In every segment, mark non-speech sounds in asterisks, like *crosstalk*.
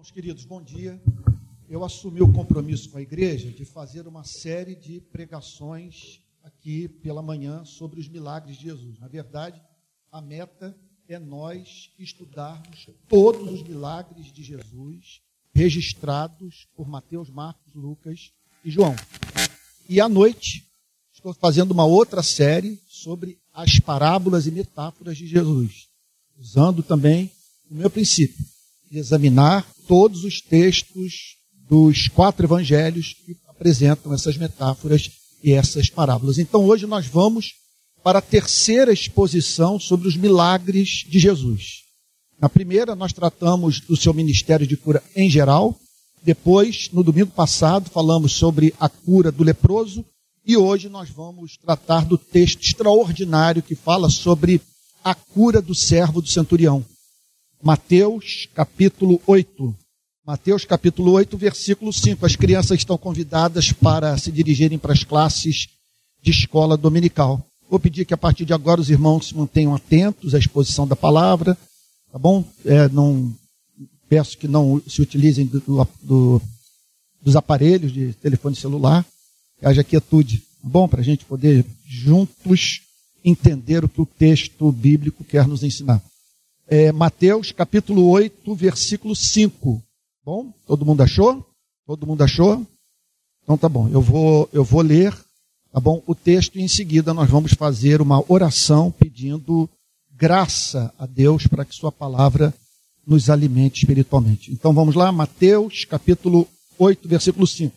Irmãos queridos, bom dia. Eu assumi o compromisso com a igreja de fazer uma série de pregações aqui pela manhã sobre os milagres de Jesus. Na verdade, a meta é nós estudarmos todos os milagres de Jesus registrados por Mateus, Marcos, Lucas e João. E à noite, estou fazendo uma outra série sobre as parábolas e metáforas de Jesus, usando também o meu princípio examinar todos os textos dos quatro evangelhos que apresentam essas metáforas e essas parábolas. Então hoje nós vamos para a terceira exposição sobre os milagres de Jesus. Na primeira, nós tratamos do seu ministério de cura em geral. Depois, no domingo passado, falamos sobre a cura do leproso. E hoje nós vamos tratar do texto extraordinário que fala sobre a cura do servo do centurião. Mateus capítulo 8. Mateus capítulo 8, versículo 5. As crianças estão convidadas para se dirigirem para as classes de escola dominical. Vou pedir que a partir de agora os irmãos se mantenham atentos à exposição da palavra, tá bom? É, não, peço que não se utilizem do, do, dos aparelhos de telefone celular, que haja quietude, tá bom? Para a gente poder juntos entender o que o texto bíblico quer nos ensinar é, Mateus capítulo 8, versículo 5. Bom, todo mundo achou? Todo mundo achou? Então tá bom, eu vou, eu vou ler, tá bom, o texto e em seguida nós vamos fazer uma oração pedindo graça a Deus para que sua palavra nos alimente espiritualmente. Então vamos lá, Mateus capítulo 8, versículo 5.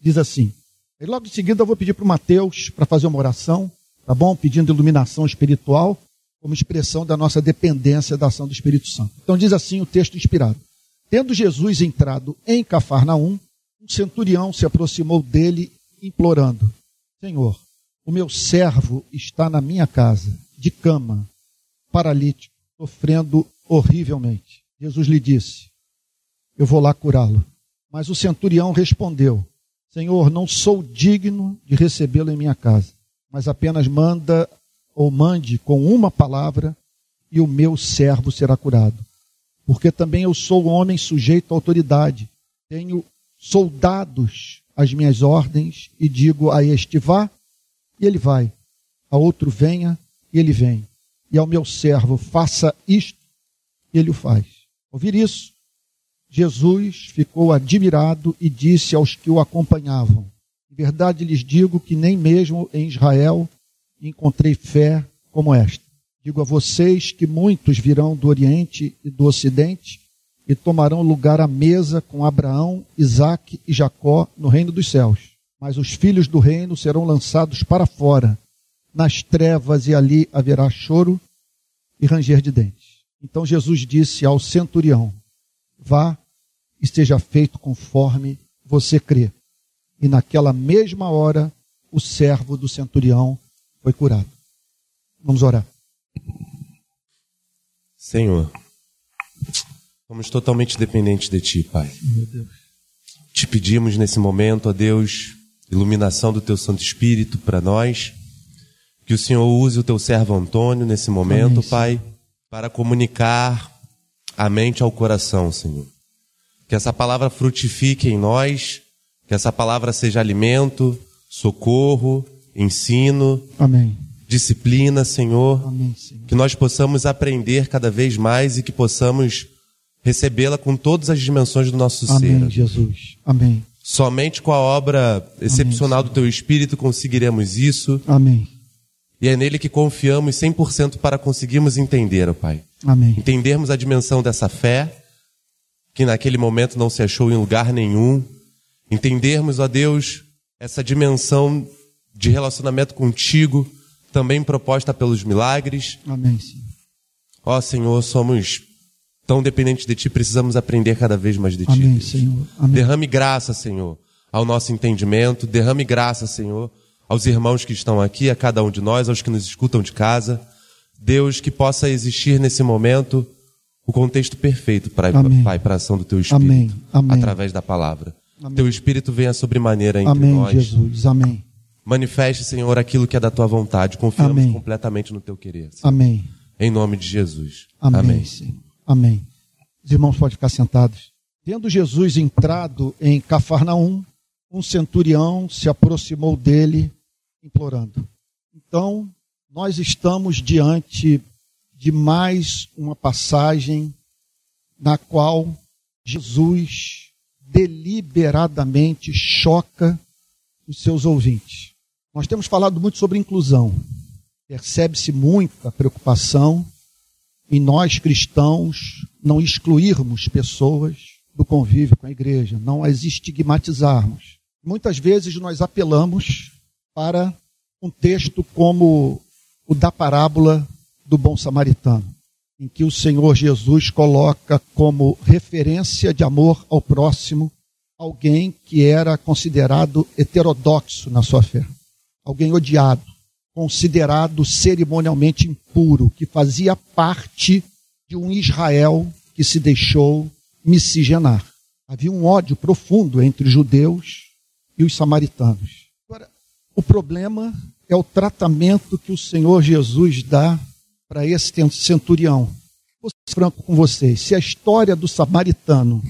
Diz assim: e logo em seguida eu vou pedir para o Mateus para fazer uma oração, tá bom? Pedindo iluminação espiritual como expressão da nossa dependência da ação do Espírito Santo. Então diz assim o texto inspirado: Tendo Jesus entrado em Cafarnaum, um centurião se aproximou dele, implorando: Senhor, o meu servo está na minha casa, de cama, paralítico, sofrendo horrivelmente. Jesus lhe disse: Eu vou lá curá-lo. Mas o centurião respondeu: Senhor, não sou digno de recebê-lo em minha casa, mas apenas manda ou mande com uma palavra, e o meu servo será curado. Porque também eu sou homem sujeito à autoridade, tenho soldados às minhas ordens, e digo a este vá, e ele vai, a outro venha, e ele vem, e ao meu servo faça isto, e ele o faz. Ouvir isso, Jesus ficou admirado e disse aos que o acompanhavam: Em verdade lhes digo que nem mesmo em Israel encontrei fé como esta. Digo a vocês que muitos virão do Oriente e do Ocidente e tomarão lugar à mesa com Abraão, Isaque e Jacó no reino dos céus. Mas os filhos do reino serão lançados para fora, nas trevas, e ali haverá choro e ranger de dentes. Então Jesus disse ao centurião: Vá e seja feito conforme você crê. E naquela mesma hora, o servo do centurião foi curado. Vamos orar. Senhor, somos totalmente dependentes de Ti, Pai. Te pedimos nesse momento, ó Deus, iluminação do Teu Santo Espírito para nós. Que o Senhor use o Teu servo Antônio nesse momento, Amém, Pai, para comunicar a mente ao coração, Senhor. Que essa palavra frutifique em nós, que essa palavra seja alimento, socorro, ensino, Amém. disciplina, Senhor, Amém, Senhor. Que nós possamos aprender cada vez mais e que possamos recebê-la com todas as dimensões do nosso Amém, ser. Jesus. Amém. Somente com a obra excepcional Amém, do Teu Espírito conseguiremos isso. Amém. E é nele que confiamos 100% para conseguirmos entender, ó Pai. Amém. Entendermos a dimensão dessa fé, que naquele momento não se achou em lugar nenhum. Entendermos, ó Deus, essa dimensão de relacionamento contigo, também proposta pelos milagres. Amém, Senhor. Ó Senhor, somos tão dependentes de Ti, precisamos aprender cada vez mais de Ti. Amém, Senhor. Amém. Derrame graça, Senhor, ao nosso entendimento, derrame graça, Senhor, aos irmãos que estão aqui, a cada um de nós, aos que nos escutam de casa. Deus, que possa existir nesse momento o contexto perfeito, para, Pai, para a ação do Teu Espírito, Amém. Amém. através da palavra. Amém. Teu Espírito venha sobremaneira entre Amém, nós. Jesus. Amém. Manifeste, Senhor, aquilo que é da tua vontade. Confiamos Amém. completamente no teu querer. Senhor. Amém. Em nome de Jesus. Amém. Amém. Amém. Os irmãos podem ficar sentados. Tendo Jesus entrado em Cafarnaum, um centurião se aproximou dele, implorando. Então, nós estamos diante de mais uma passagem na qual Jesus deliberadamente choca os seus ouvintes. Nós temos falado muito sobre inclusão. Percebe-se muito a preocupação em nós cristãos não excluirmos pessoas do convívio com a igreja, não as estigmatizarmos. Muitas vezes nós apelamos para um texto como o da parábola do bom samaritano, em que o Senhor Jesus coloca como referência de amor ao próximo alguém que era considerado heterodoxo na sua fé, alguém odiado, considerado cerimonialmente impuro, que fazia parte de um Israel que se deixou miscigenar. Havia um ódio profundo entre os judeus e os samaritanos. Agora, o problema é o tratamento que o Senhor Jesus dá para esse centurião. Vou ser franco com vocês: se a história do samaritano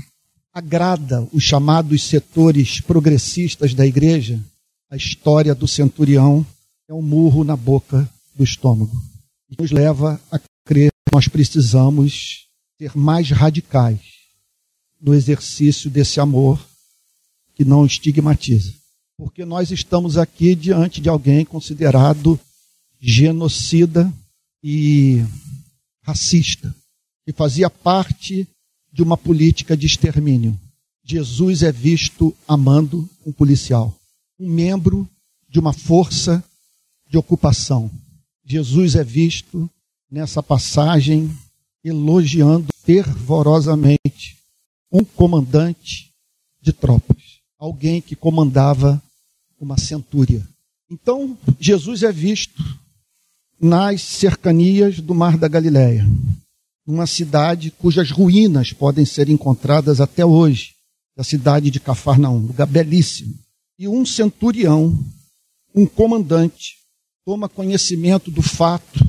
agrada os chamados setores progressistas da igreja, a história do centurião é um murro na boca do estômago. E nos leva a crer que nós precisamos ser mais radicais no exercício desse amor que não estigmatiza. Porque nós estamos aqui diante de alguém considerado genocida e racista, que fazia parte de uma política de extermínio. Jesus é visto amando um policial, um membro de uma força de ocupação. Jesus é visto nessa passagem elogiando fervorosamente um comandante de tropas, alguém que comandava uma centúria. Então, Jesus é visto nas cercanias do Mar da Galileia, numa cidade cujas ruínas podem ser encontradas até hoje, a cidade de Cafarnaum, lugar belíssimo. E um centurião, um comandante, toma conhecimento do fato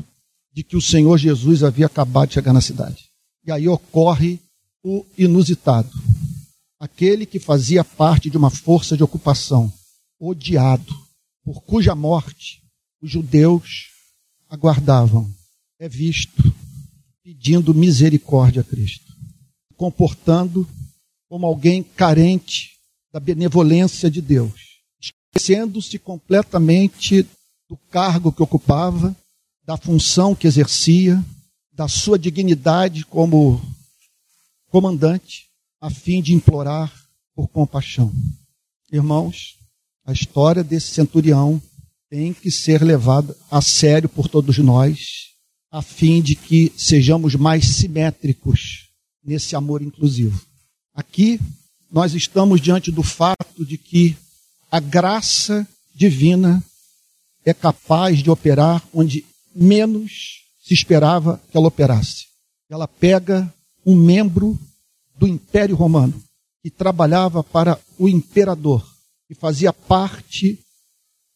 de que o Senhor Jesus havia acabado de chegar na cidade. E aí ocorre o inusitado. Aquele que fazia parte de uma força de ocupação, odiado, por cuja morte os judeus aguardavam, é visto pedindo misericórdia a Cristo, comportando como alguém carente da benevolência de Deus, esquecendo-se completamente do cargo que ocupava, da função que exercia, da sua dignidade como comandante, a fim de implorar por compaixão. Irmãos, a história desse centurião tem que ser levada a sério por todos nós, a fim de que sejamos mais simétricos nesse amor inclusivo. Aqui nós estamos diante do fato de que a graça divina é capaz de operar onde menos se esperava que ela operasse. Ela pega um membro do Império Romano que trabalhava para o imperador, que fazia parte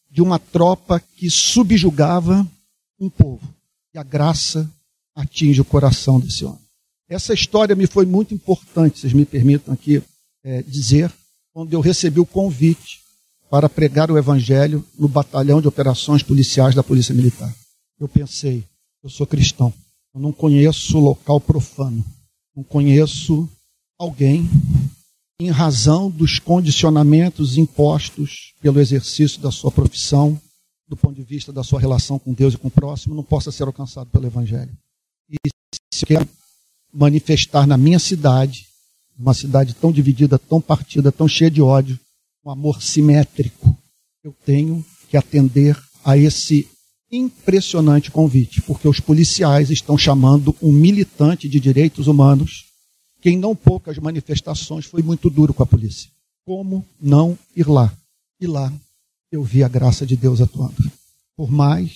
de uma tropa que subjugava um povo. E a graça atinge o coração desse homem. Essa história me foi muito importante, vocês me permitam aqui é, dizer, quando eu recebi o convite para pregar o Evangelho no batalhão de operações policiais da Polícia Militar. Eu pensei, eu sou cristão, eu não conheço local profano, não conheço alguém em razão dos condicionamentos impostos pelo exercício da sua profissão, do ponto de vista da sua relação com Deus e com o próximo, não possa ser alcançado pelo Evangelho. E se eu quero manifestar na minha cidade, uma cidade tão dividida, tão partida, tão cheia de ódio, um amor simétrico. Eu tenho que atender a esse impressionante convite, porque os policiais estão chamando um militante de direitos humanos que em não poucas manifestações foi muito duro com a polícia. Como não ir lá? E lá eu vi a graça de Deus atuando. Por mais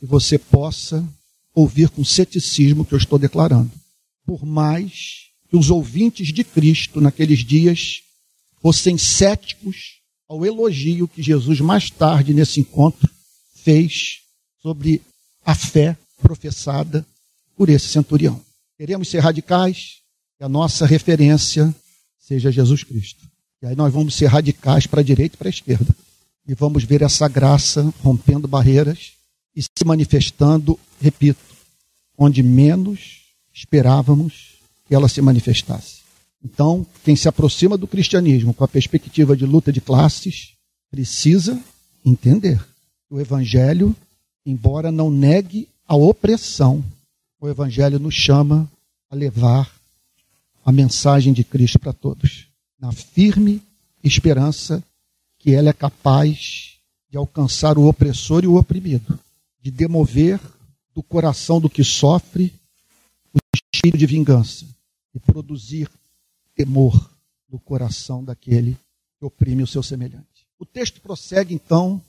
que você possa ouvir com ceticismo o que eu estou declarando, por mais que os ouvintes de Cristo naqueles dias fossem céticos ao elogio que Jesus, mais tarde nesse encontro, fez sobre a fé professada por esse centurião. Queremos ser radicais e a nossa referência seja Jesus Cristo. E aí nós vamos ser radicais para a direita e para a esquerda. E vamos ver essa graça rompendo barreiras e se manifestando, repito, onde menos esperávamos que ela se manifestasse. Então, quem se aproxima do cristianismo com a perspectiva de luta de classes precisa entender o evangelho, embora não negue a opressão, o evangelho nos chama a levar a mensagem de Cristo para todos, na firme esperança que ela é capaz de alcançar o opressor e o oprimido, de demover do coração do que sofre o espírito de vingança e produzir temor no coração daquele que oprime o seu semelhante. O texto prossegue então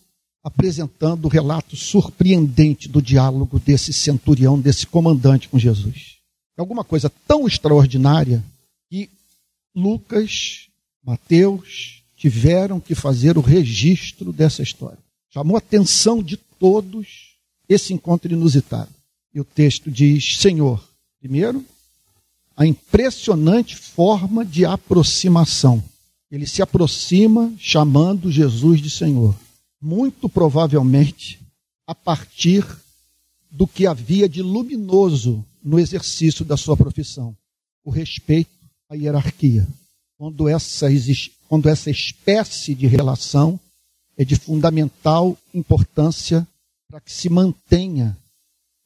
apresentando o relato surpreendente do diálogo desse centurião, desse comandante com Jesus. É alguma coisa tão extraordinária que Lucas, Mateus tiveram que fazer o registro dessa história. Chamou a atenção de todos esse encontro inusitado. E o texto diz: Senhor, primeiro, a impressionante forma de aproximação. Ele se aproxima chamando Jesus de Senhor. Muito provavelmente a partir do que havia de luminoso no exercício da sua profissão: o respeito à hierarquia. Quando essa, quando essa espécie de relação é de fundamental importância para que se mantenha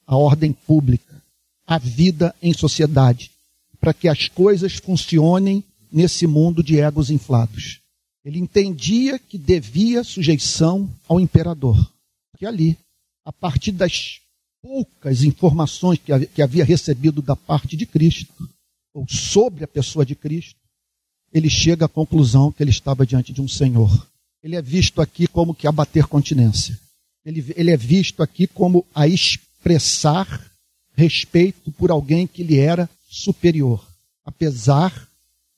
a ordem pública, a vida em sociedade, para que as coisas funcionem nesse mundo de egos inflados. Ele entendia que devia sujeição ao imperador, que ali, a partir das poucas informações que havia recebido da parte de Cristo, ou sobre a pessoa de Cristo, ele chega à conclusão que ele estava diante de um Senhor. Ele é visto aqui como que abater continência. Ele, ele é visto aqui como a expressar respeito por alguém que lhe era superior, apesar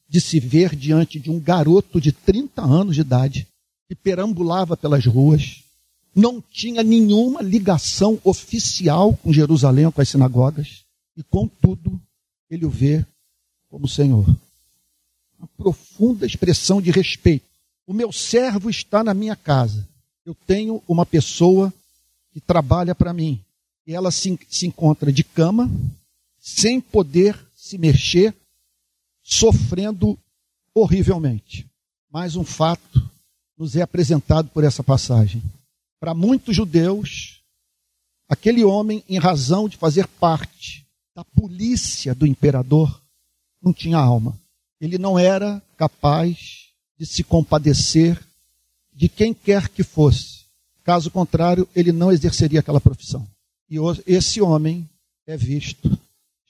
de se ver diante de um garoto de 30 anos de idade que perambulava pelas ruas, não tinha nenhuma ligação oficial com Jerusalém, com as sinagogas, e contudo, ele o vê como Senhor. Uma profunda expressão de respeito. O meu servo está na minha casa. Eu tenho uma pessoa que trabalha para mim. E ela se, se encontra de cama, sem poder se mexer, sofrendo horrivelmente. Mais um fato nos é apresentado por essa passagem. Para muitos judeus, aquele homem, em razão de fazer parte da polícia do imperador, não tinha alma. Ele não era capaz de se compadecer de quem quer que fosse. Caso contrário, ele não exerceria aquela profissão. E esse homem é visto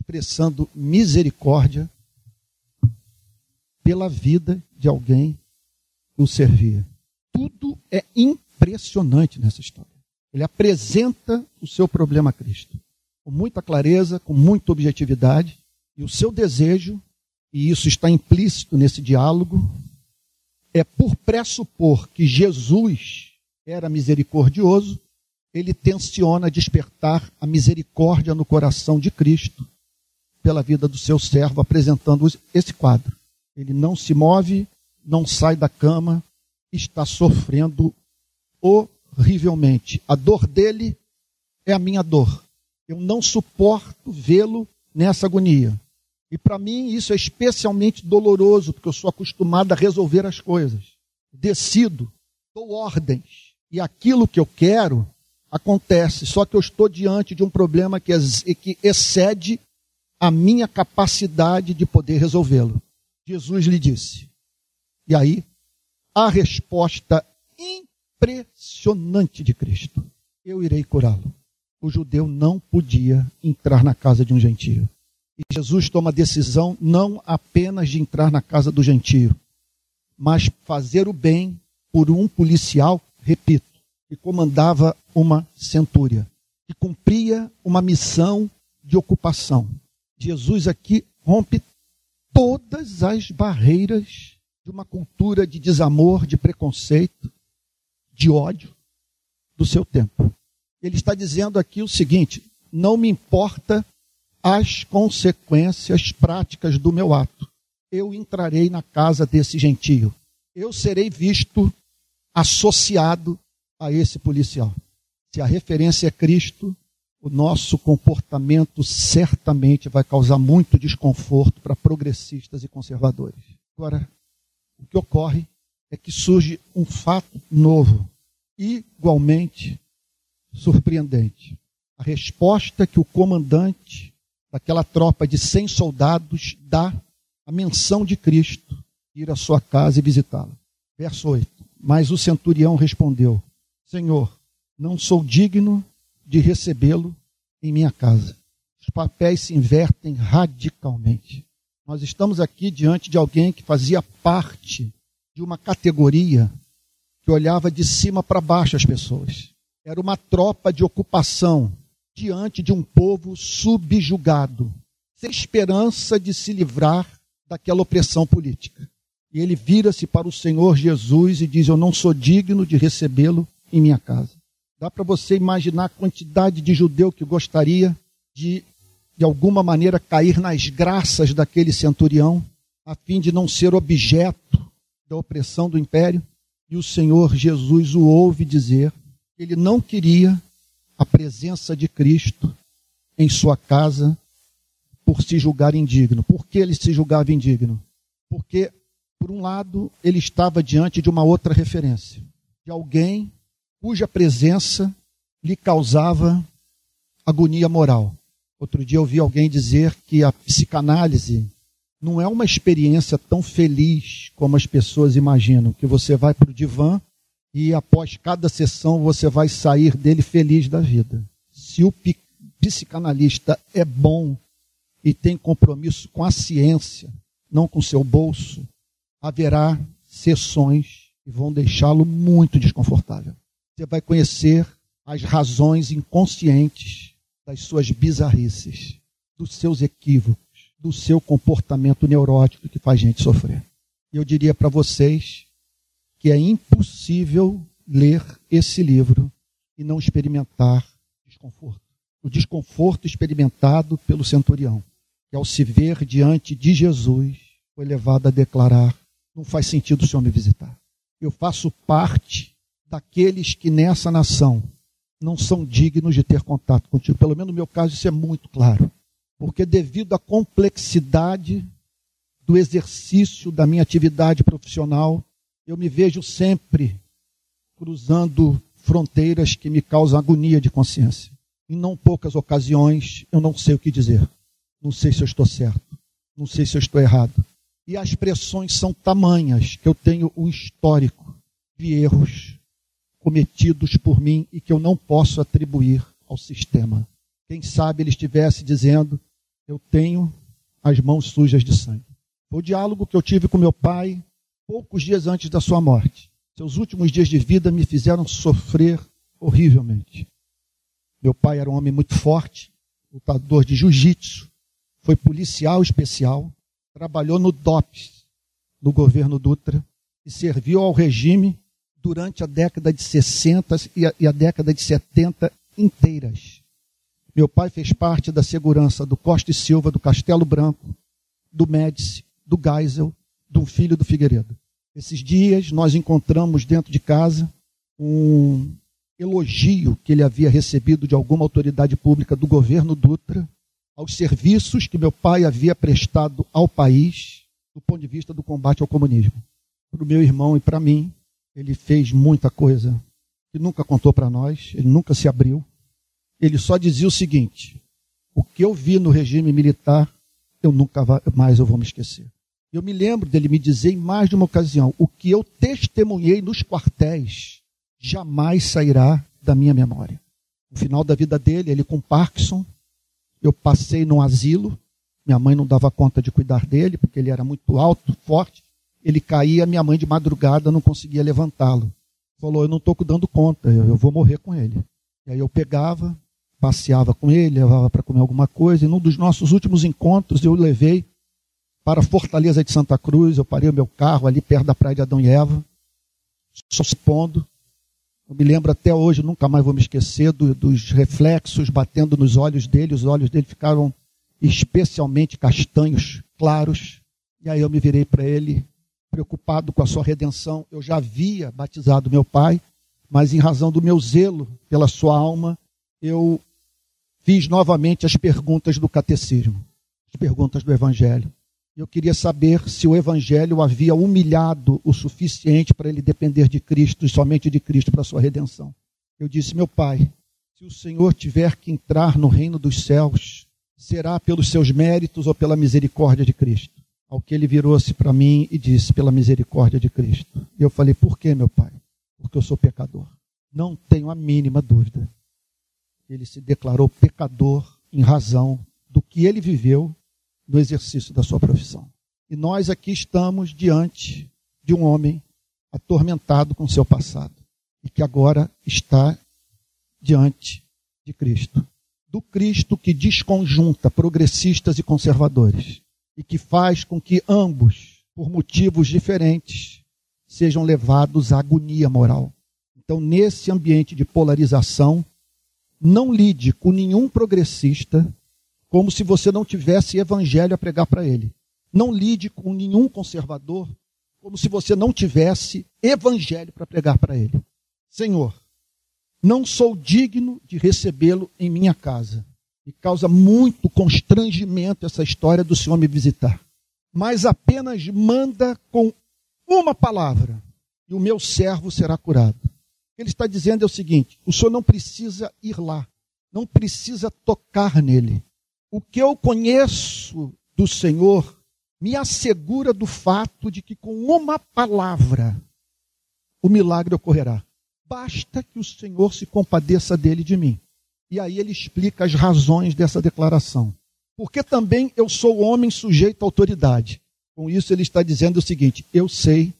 expressando misericórdia pela vida de alguém que o servia. Tudo é impressionante nessa história. Ele apresenta o seu problema a Cristo com muita clareza, com muita objetividade, e o seu desejo, e isso está implícito nesse diálogo, é por pressupor que Jesus era misericordioso, ele tensiona despertar a misericórdia no coração de Cristo pela vida do seu servo, apresentando esse quadro. Ele não se move, não sai da cama, está sofrendo horrivelmente. A dor dele é a minha dor. Eu não suporto vê-lo nessa agonia. E para mim isso é especialmente doloroso, porque eu sou acostumado a resolver as coisas. Decido, dou ordens, e aquilo que eu quero acontece, só que eu estou diante de um problema que, excede a minha capacidade de poder resolvê-lo. Jesus lhe disse. E aí, a resposta impressionante de Cristo: Eu irei curá-lo. O judeu não podia entrar na casa de um gentio. E Jesus toma a decisão não apenas de entrar na casa do gentio, mas fazer o bem por um policial, repito, que comandava uma centúria, que cumpria uma missão de ocupação. Jesus aqui rompe todas as barreiras de uma cultura de desamor, de preconceito, de ódio do seu tempo. Ele está dizendo aqui o seguinte: não me importa as consequências práticas do meu ato. eu entrarei na casa desse gentio. Eu serei visto associado a esse policial. Se a referência é Cristo, o nosso comportamento certamente vai causar muito desconforto para progressistas e conservadores. Agora, o que ocorre é que surge um fato novo, igualmente surpreendente. A resposta que o comandante daquela tropa de 100 soldados dá à menção de Cristo ir à sua casa e visitá-lo. Verso 8. Mas o centurião respondeu: Senhor, não sou digno de recebê-lo em minha casa. Os papéis se invertem radicalmente. Nós estamos aqui diante de alguém que fazia parte de uma categoria que olhava de cima para baixo as pessoas. Era uma tropa de ocupação diante de um povo subjugado, sem esperança de se livrar daquela opressão política. E ele vira-se para o Senhor Jesus e diz: Eu não sou digno de recebê-lo em minha casa. Dá para você imaginar a quantidade de judeu que gostaria de, de alguma maneira, cair nas graças daquele centurião, a fim de não ser objeto da opressão do império? E o Senhor Jesus o ouve dizer que ele não queria a presença de Cristo em sua casa por se julgar indigno. Por que ele se julgava indigno? Porque, por um lado, ele estava diante de uma outra referência, de alguém cuja presença lhe causava agonia moral. Outro dia eu ouvi alguém dizer que a psicanálise não é uma experiência tão feliz como as pessoas imaginam, que você vai para o divã e após cada sessão você vai sair dele feliz da vida. Se o psicanalista é bom e tem compromisso com a ciência, não com seu bolso, haverá sessões que vão deixá-lo muito desconfortável você vai conhecer as razões inconscientes das suas bizarrices, dos seus equívocos, do seu comportamento neurótico que faz gente sofrer. Eu diria para vocês que é impossível ler esse livro e não experimentar desconforto. O desconforto experimentado pelo centurião, que ao se ver diante de Jesus, foi levado a declarar: não faz sentido o Senhor me visitar. Eu faço parte daqueles que nessa nação não são dignos de ter contato contigo. Pelo menos no meu caso, isso é muito claro. Porque, devido à complexidade do exercício da minha atividade profissional, eu me vejo sempre cruzando fronteiras que me causam agonia de consciência. Em não poucas ocasiões, eu não sei o que dizer. Não sei se eu estou certo. Não sei se eu estou errado. E as pressões são tamanhas que eu tenho um histórico de erros cometidos por mim e que eu não posso atribuir ao sistema. Quem sabe ele estivesse dizendo: Eu tenho as mãos sujas de sangue. Foi o diálogo que eu tive com meu pai poucos dias antes da sua morte. Seus últimos dias de vida me fizeram sofrer horrivelmente. Meu pai era um homem muito forte, lutador de jiu-jitsu, foi policial especial, trabalhou no DOPS, no governo Dutra, e serviu ao regime durante a década de 60 e a, e a década de 70 inteiras. Meu pai fez parte da segurança do Costa e Silva, do Castelo Branco, do Médici, do Geisel, do filho do Figueiredo. Esses dias nós encontramos dentro de casa um elogio que ele havia recebido de alguma autoridade pública do governo Dutra aos serviços que meu pai havia prestado ao país do ponto de vista do combate ao comunismo. Para o meu irmão e para mim, ele fez muita coisa que nunca contou para nós, ele nunca se abriu. Ele só dizia o seguinte: o que eu vi no regime militar, eu nunca mais eu vou me esquecer. Eu me lembro dele me dizer em mais de uma ocasião: o que eu testemunhei nos quartéis jamais sairá da minha memória. No final da vida dele, ele com Parkinson, eu passei num asilo. Minha mãe não dava conta de cuidar dele, porque ele era muito alto, forte ele caía, minha mãe de madrugada não conseguia levantá-lo. Falou, eu não estou dando conta, eu, vou morrer com ele. E aí eu pegava, passeava com ele, levava para comer alguma coisa, e num dos nossos últimos encontros eu levei para a Fortaleza de Santa Cruz, eu parei o meu carro ali perto da praia de Adão e Eva, só. Eu me lembro até hoje, nunca mais vou me esquecer do, dos reflexos batendo nos olhos dele, os olhos dele ficaram especialmente castanhos, claros E aí eu me virei para ele, preocupado com a sua redenção. Eu já havia batizado meu pai, mas em razão do meu zelo pela sua alma, eu fiz novamente as perguntas do catecismo, as perguntas do evangelho. Eu queria saber se o evangelho havia humilhado o suficiente para ele depender de Cristo e somente de Cristo para a sua redenção. Eu disse, meu pai, se o Senhor tiver que entrar no reino dos céus, será pelos seus méritos ou pela misericórdia de Cristo? Ao que ele virou-se para mim e disse: Pela misericórdia de Cristo. E eu falei: Por que, meu pai? Porque eu sou pecador. Não tenho a mínima dúvida. Ele se declarou pecador em razão do que ele viveu no exercício da sua profissão. E nós aqui estamos diante de um homem atormentado com seu passado e que agora está diante de Cristo. Do Cristo que desconjunta progressistas e conservadores e que faz com que ambos, por motivos diferentes, sejam levados à agonia moral. Então, nesse ambiente de polarização, não lide com nenhum progressista como se você não tivesse evangelho a pregar para ele. Não lide com nenhum conservador como se você não tivesse evangelho para pregar para ele. Senhor, não sou digno de recebê-lo em minha casa. E causa muito constrangimento essa história do Senhor me visitar. Mas apenas manda com uma palavra e o meu servo será curado. Ele está dizendo é o seguinte: o Senhor não precisa ir lá, não precisa tocar nele. O que eu conheço do Senhor me assegura do fato de que com uma palavra o milagre ocorrerá. Basta que o Senhor se compadeça dele e de mim. E aí ele explica as razões dessa declaração. Porque também eu sou homem sujeito à autoridade. Com isso ele está dizendo o seguinte: eu sei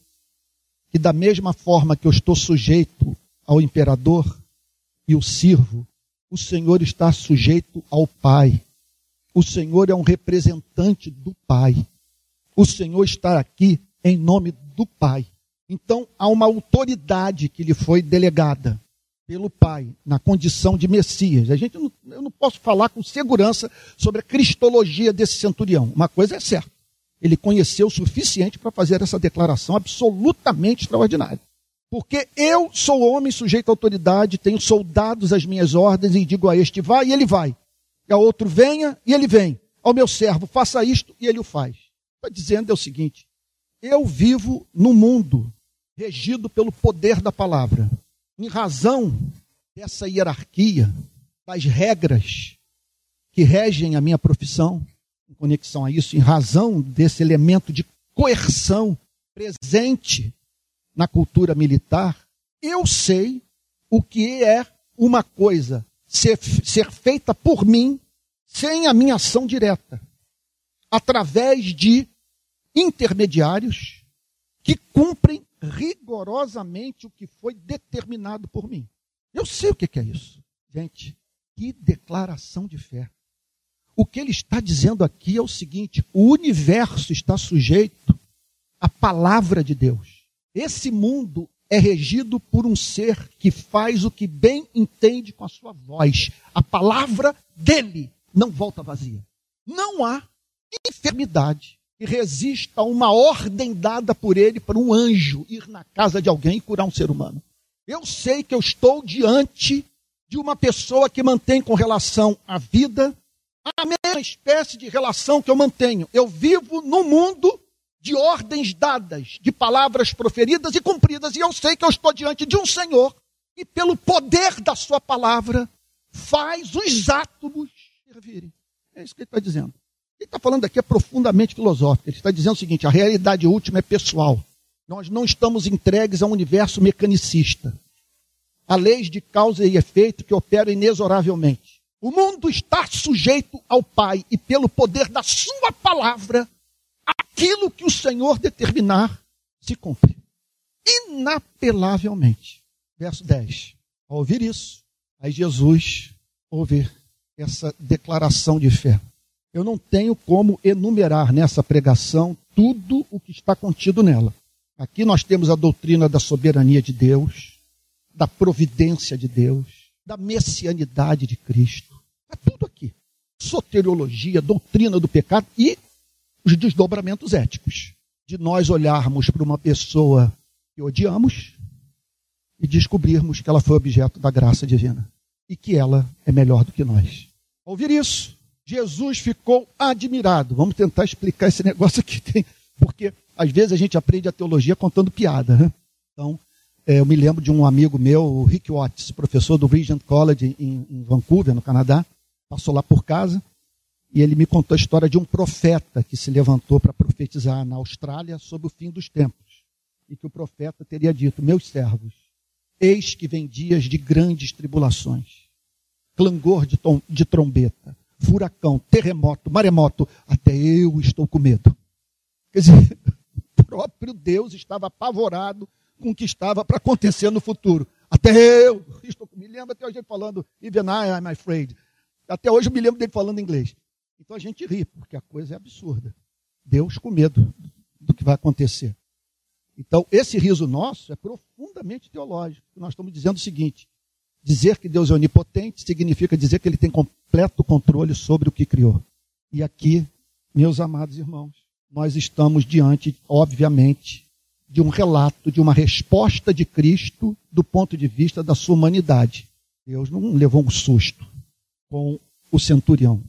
que da mesma forma que eu estou sujeito ao imperador e o sirvo, o Senhor está sujeito ao Pai. O Senhor é um representante do Pai. O Senhor está aqui em nome do Pai. Então há uma autoridade que lhe foi delegada pelo Pai, na condição de Messias. A gente não, eu não posso falar com segurança sobre a cristologia desse centurião. Uma coisa é certa. Ele conheceu o suficiente para fazer essa declaração absolutamente extraordinária. Porque eu sou homem sujeito à autoridade, tenho soldados às minhas ordens e digo a este vai e ele vai. E a outro venha e ele vem. Ao meu servo faça isto e ele o faz. Está dizendo é o seguinte: eu vivo no mundo regido pelo poder da palavra em razão dessa hierarquia, das regras que regem a minha profissão, em conexão a isso, em razão desse elemento de coerção presente na cultura militar, eu sei o que é uma coisa ser, ser feita por mim sem a minha ação direta, através de intermediários que cumprem rigorosamente o que foi determinado por mim. Eu sei o que é isso. Gente, que declaração de fé. O que ele está dizendo aqui é o seguinte: o universo está sujeito à palavra de Deus. Esse mundo é regido por um ser que faz o que bem entende com a sua voz. A palavra dele não volta vazia. Não há enfermidade, que resista a uma ordem dada por ele para um anjo ir na casa de alguém e curar um ser humano. Eu sei que eu estou diante de uma pessoa que mantém com relação à vida a mesma espécie de relação que eu mantenho. Eu vivo no mundo de ordens dadas, de palavras proferidas e cumpridas, e eu sei que eu estou diante de um Senhor que, pelo poder da Sua palavra, faz os átomos servirem. É isso que ele está dizendo ele está falando aqui é profundamente filosófico. Ele está dizendo o seguinte: a realidade última é pessoal. Nós não estamos entregues a um universo mecanicista. Há leis de causa e efeito que operam inexoravelmente. O mundo está sujeito ao Pai e, pelo poder da Sua palavra, aquilo que o Senhor determinar se cumpre. Inapelavelmente. Verso 10. Ao ouvir isso, aí Jesus ouve essa declaração de fé eu não tenho como enumerar nessa pregação tudo o que está contido nela. Aqui nós temos a doutrina da soberania de Deus, da providência de Deus, da messianidade de Cristo. É tudo aqui. Soteriologia, doutrina do pecado e os desdobramentos éticos de nós olharmos para uma pessoa que odiamos e descobrirmos que ela foi objeto da graça divina e que ela é melhor do que nós. Ao ouvir isso, Jesus ficou admirado. Vamos tentar explicar esse *laughs* negócio aqui, porque às vezes a gente aprende a teologia contando piada. Né? Então, é, eu me lembro de um amigo meu, o Rick Watts, professor do Regent College em, em Vancouver, no Canadá, passou lá por casa e ele me contou a história de um profeta que se levantou para profetizar na Austrália sobre o fim dos tempos. E que o profeta teria dito: Meus servos, eis que vem dias de grandes tribulações, clangor de, tom, de trombeta, furacão, terremoto, maremoto, até eu estou com medo. Quer dizer, *laughs* o próprio Deus estava apavorado com o que estava para acontecer no futuro. Até eu, estou, me lembro até hoje ele falando, even I am afraid. Até hoje eu me lembro dele falando inglês. Então a gente ri, porque a coisa é absurda. Deus com medo do que vai acontecer. Então, esse riso nosso é profundamente teológico. Nós estamos dizendo o seguinte: dizer que Deus é onipotente significa dizer que ele tem completo controle sobre o que criou. E aqui, meus amados irmãos, nós estamos diante, obviamente, de um relato, de uma resposta de Cristo do ponto de vista da sua humanidade. Deus não levou um susto com o centurião.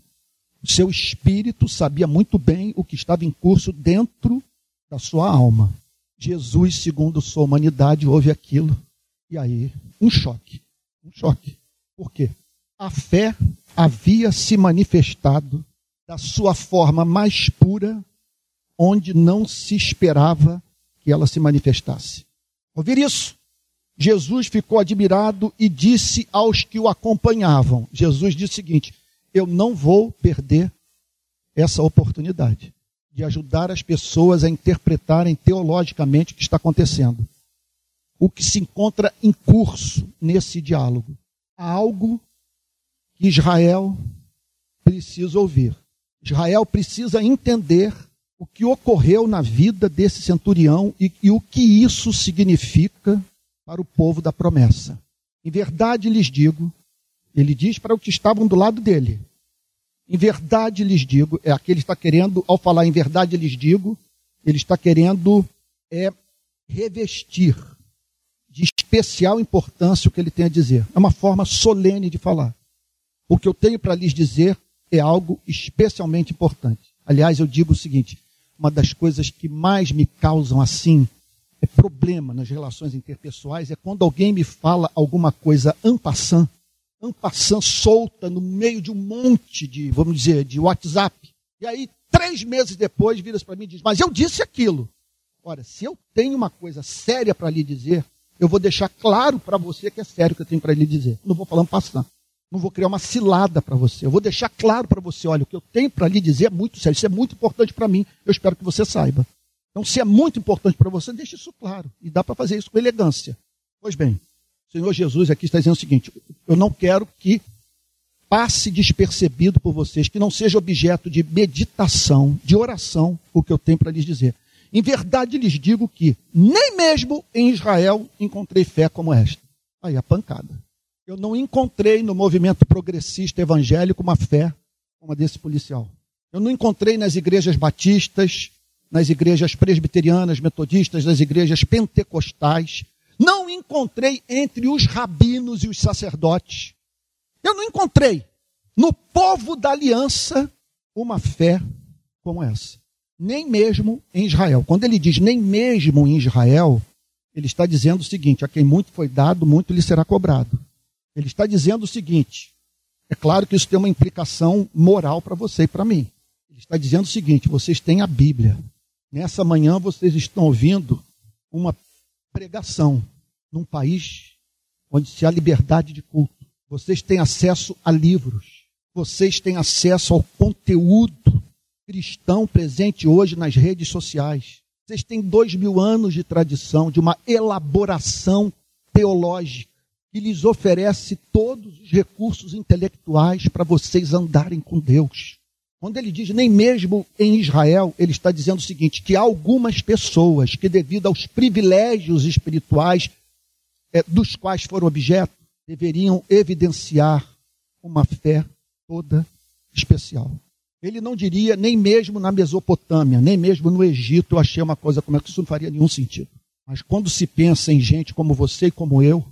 O seu espírito sabia muito bem o que estava em curso dentro da sua alma. Jesus, segundo sua humanidade, ouve aquilo. E aí, um choque. Um choque. Por quê? A fé havia se manifestado da sua forma mais pura, onde não se esperava que ela se manifestasse. Ouvir isso, Jesus ficou admirado e disse aos que o acompanhavam: Jesus disse o seguinte: Eu não vou perder essa oportunidade de ajudar as pessoas a interpretarem teologicamente o que está acontecendo. O que se encontra em curso nesse diálogo. Há algo que Israel precisa ouvir. Israel precisa entender o que ocorreu na vida desse centurião e, e o que isso significa para o povo da promessa. Em verdade lhes digo, ele diz para os que estavam do lado dele: em verdade lhes digo, é aqui ele está querendo, ao falar em verdade lhes digo, ele está querendo é, revestir de especial importância o que ele tem a dizer. É uma forma solene de falar. O que eu tenho para lhes dizer é algo especialmente importante. Aliás, eu digo o seguinte: uma das coisas que mais me causam assim é problema nas relações interpessoais é quando alguém me fala alguma coisa en passant solta no meio de um monte de, vamos dizer, de WhatsApp. E aí, três meses depois, vira para mim e diz: Mas eu disse aquilo. Ora, se eu tenho uma coisa séria para lhe dizer, eu vou deixar claro para você que é sério o que eu tenho para lhe dizer. Não vou falando passando. Não vou criar uma cilada para você. Eu vou deixar claro para você: olha, o que eu tenho para lhe dizer é muito sério. Isso é muito importante para mim. Eu espero que você saiba. Então, se é muito importante para você, deixe isso claro. E dá para fazer isso com elegância. Pois bem, o Senhor Jesus aqui está dizendo o seguinte: eu não quero que passe despercebido por vocês, que não seja objeto de meditação, de oração, o que eu tenho para lhes dizer. Em verdade lhes digo que nem mesmo em Israel encontrei fé como esta. Aí a pancada. Eu não encontrei no movimento progressista evangélico uma fé como a desse policial. Eu não encontrei nas igrejas batistas, nas igrejas presbiterianas, metodistas, nas igrejas pentecostais. Não encontrei entre os rabinos e os sacerdotes. Eu não encontrei no povo da aliança uma fé como essa. Nem mesmo em Israel. Quando ele diz nem mesmo em Israel, ele está dizendo o seguinte: a quem muito foi dado, muito lhe será cobrado. Ele está dizendo o seguinte: é claro que isso tem uma implicação moral para você e para mim. Ele está dizendo o seguinte: vocês têm a Bíblia. Nessa manhã vocês estão ouvindo uma pregação num país onde se há liberdade de culto. Vocês têm acesso a livros. Vocês têm acesso ao conteúdo cristão presente hoje nas redes sociais. Vocês têm dois mil anos de tradição, de uma elaboração teológica que lhes oferece todos os recursos intelectuais para vocês andarem com Deus. Quando ele diz nem mesmo em Israel, ele está dizendo o seguinte: que algumas pessoas que, devido aos privilégios espirituais é, dos quais foram objeto, deveriam evidenciar uma fé toda especial. Ele não diria nem mesmo na Mesopotâmia, nem mesmo no Egito eu achei uma coisa como é que isso não faria nenhum sentido. Mas quando se pensa em gente como você e como eu,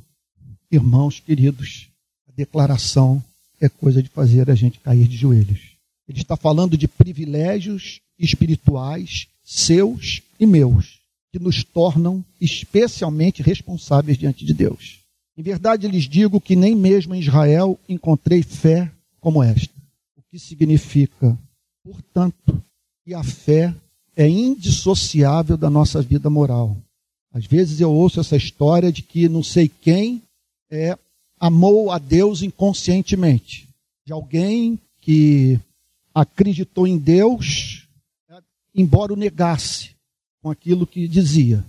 irmãos queridos, a declaração é coisa de fazer a gente cair de joelhos. Ele está falando de privilégios espirituais seus e meus, que nos tornam especialmente responsáveis diante de Deus. Em verdade, lhes digo que nem mesmo em Israel encontrei fé como esta. O que significa, portanto, que a fé é indissociável da nossa vida moral. Às vezes eu ouço essa história de que não sei quem é, amou a Deus inconscientemente. De alguém que acreditou em Deus, embora o negasse com aquilo que dizia.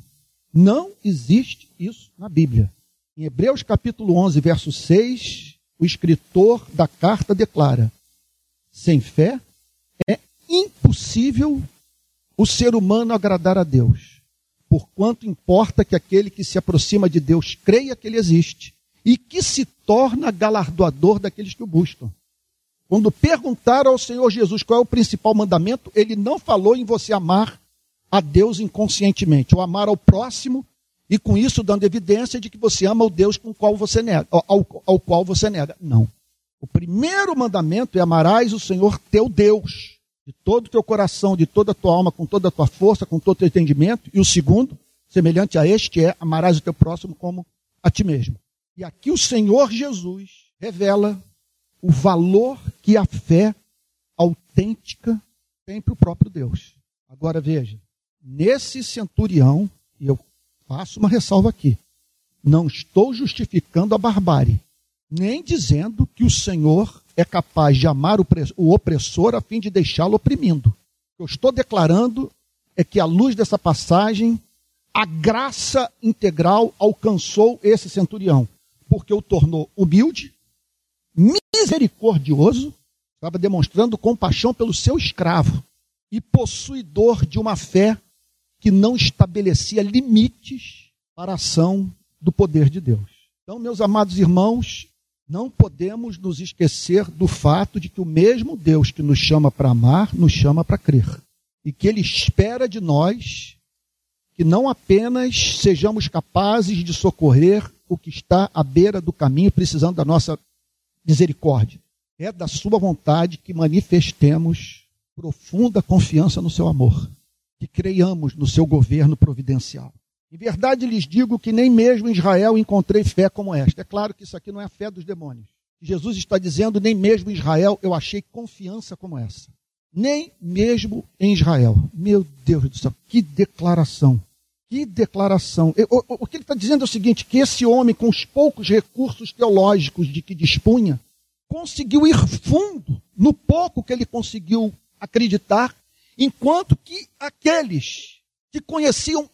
Não existe isso na Bíblia. Em Hebreus capítulo 11, verso 6, o escritor da carta declara: sem fé é impossível o ser humano agradar a Deus, porquanto importa que aquele que se aproxima de Deus creia que ele existe e que se torna galardoador daqueles que o buscam. Quando perguntaram ao Senhor Jesus qual é o principal mandamento, ele não falou em você amar a Deus inconscientemente, ou amar ao próximo, e com isso dando evidência de que você ama o Deus com qual você nega, ao, ao qual você nega. Não. O primeiro mandamento é amarás o Senhor teu Deus, de todo o teu coração, de toda a tua alma, com toda a tua força, com todo o teu entendimento. E o segundo, semelhante a este, é amarás o teu próximo como a ti mesmo. E aqui o Senhor Jesus revela o valor que a fé autêntica tem para o próprio Deus. Agora veja, nesse centurião, e eu faço uma ressalva aqui, não estou justificando a barbárie, nem dizendo que o Senhor é capaz de amar o opressor a fim de deixá-lo oprimindo. O que eu estou declarando é que, à luz dessa passagem, a graça integral alcançou esse centurião, porque o tornou humilde, misericordioso, estava demonstrando compaixão pelo seu escravo e possuidor de uma fé que não estabelecia limites para a ação do poder de Deus. Então, meus amados irmãos, não podemos nos esquecer do fato de que o mesmo Deus que nos chama para amar, nos chama para crer. E que Ele espera de nós que não apenas sejamos capazes de socorrer o que está à beira do caminho, precisando da nossa misericórdia. É da sua vontade que manifestemos profunda confiança no seu amor, que creiamos no seu governo providencial. Em verdade lhes digo que nem mesmo em Israel encontrei fé como esta. É claro que isso aqui não é a fé dos demônios. Jesus está dizendo, nem mesmo em Israel eu achei confiança como essa. Nem mesmo em Israel. Meu Deus do céu, que declaração. Que declaração. O, o, que ele está dizendo é o seguinte: que esse homem, com os poucos recursos teológicos de que dispunha, conseguiu ir fundo no pouco que ele conseguiu acreditar, enquanto que aqueles que conheciam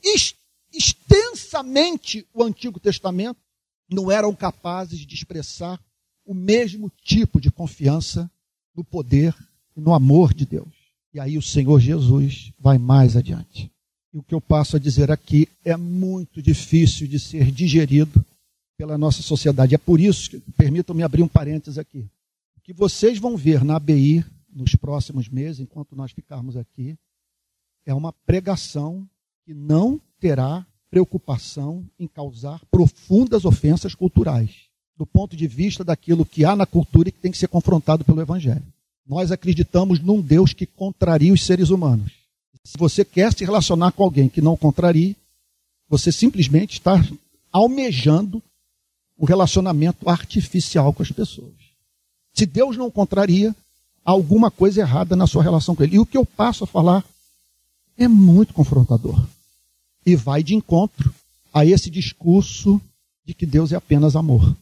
extensamente o Antigo Testamento não eram capazes de expressar o mesmo tipo de confiança no poder e no amor de Deus. E aí o Senhor Jesus vai mais adiante. E o que eu passo a dizer aqui é muito difícil de ser digerido pela nossa sociedade. É por isso que, permitam-me abrir um parênteses aqui. O que vocês vão ver na ABI nos próximos meses, enquanto nós ficarmos aqui, é uma pregação que não terá preocupação em causar profundas ofensas culturais, do ponto de vista daquilo que há na cultura e que tem que ser confrontado pelo Evangelho. Nós acreditamos num Deus que contraria os seres humanos. Se você quer se relacionar com alguém que não contrarie, você simplesmente está almejando o relacionamento artificial com as pessoas. Se Deus não contraria, há alguma coisa errada na sua relação com Ele. E o que eu passo a falar é muito confrontador. E vai de encontro a esse discurso de que Deus é apenas amor.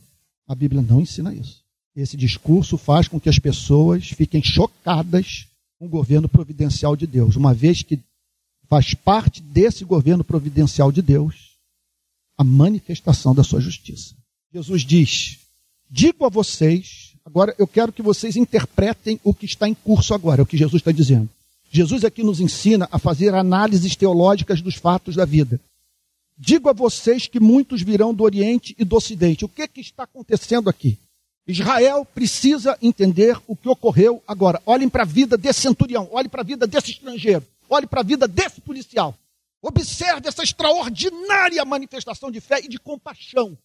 A Bíblia não ensina isso. Esse discurso faz com que as pessoas fiquem chocadas um governo providencial de Deus, uma vez que faz parte desse governo providencial de Deus a manifestação da sua justiça. Jesus diz: Digo a vocês, agora eu quero que vocês interpretem o que está em curso agora, é o que Jesus está dizendo. Jesus aqui nos ensina a fazer análises teológicas dos fatos da vida. Digo a vocês que muitos virão do Oriente e do Ocidente. O que, que está acontecendo aqui? Israel precisa entender o que ocorreu agora. Olhem para a vida desse centurião, olhem para a vida desse estrangeiro, olhem para a vida desse policial. Observe essa extraordinária manifestação de fé e de compaixão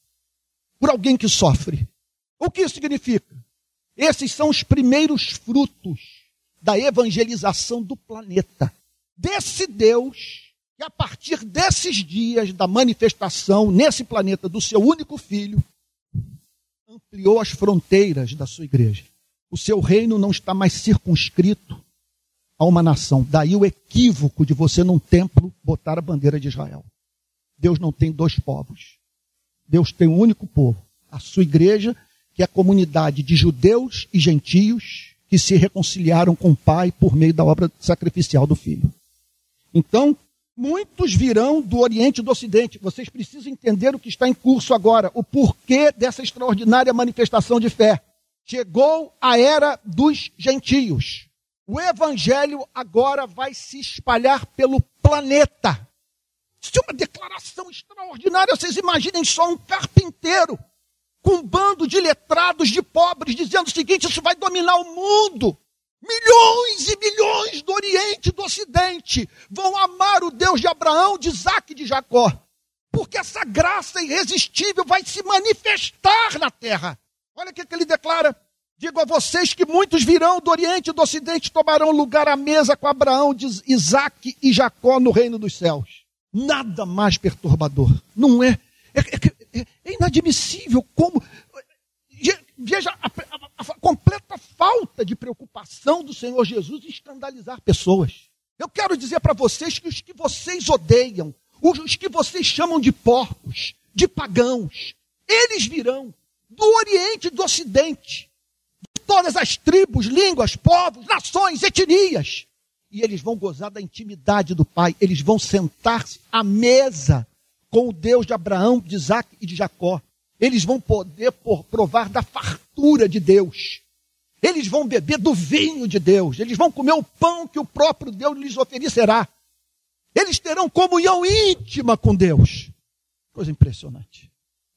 por alguém que sofre. O que isso significa? Esses são os primeiros frutos da evangelização do planeta. Desse Deus que, a partir desses dias da manifestação nesse planeta do seu único filho, ampliou as fronteiras da sua igreja. O seu reino não está mais circunscrito a uma nação. Daí o equívoco de você num templo botar a bandeira de Israel. Deus não tem dois povos. Deus tem um único povo, a sua igreja, que é a comunidade de judeus e gentios que se reconciliaram com o Pai por meio da obra sacrificial do Filho. Então, muitos virão do Oriente e do Ocidente. Vocês precisam entender o que está em curso agora, o porquê dessa extraordinária manifestação de fé. Chegou a era dos gentios. O evangelho agora vai se espalhar pelo planeta. Isso é uma declaração extraordinária. Vocês imaginem só um carpinteiro com um bando de letrados, de pobres, dizendo o seguinte: isso vai dominar o mundo. Milhões e milhões do Oriente e do Ocidente vão amar o Deus de Abraão, de Isaac e de Jacó. Porque essa graça irresistível vai se manifestar na terra. Olha o que, ele declara. Digo a vocês que muitos virão do Oriente e do Ocidente tomarão lugar à mesa com Abraão, Isaac e Jacó no reino dos céus. Nada mais perturbador. Não é? É, é, é, é inadmissível como. Veja a, a, a, completa falta de preocupação do Senhor Jesus em escandalizar pessoas. Eu quero dizer para vocês que os que vocês odeiam, os que vocês chamam de porcos, de pagãos, eles virão do Oriente e do Ocidente, de todas as tribos, línguas, povos, nações, etnias. E eles vão gozar da intimidade do Pai, eles vão sentar-se à mesa com o Deus de Abraão, de Isaac e de Jacó. Eles vão poder provar da fartura de Deus. Eles vão beber do vinho de Deus. Eles vão comer o pão que o próprio Deus lhes oferecerá. Eles terão comunhão íntima com Deus. Coisa impressionante.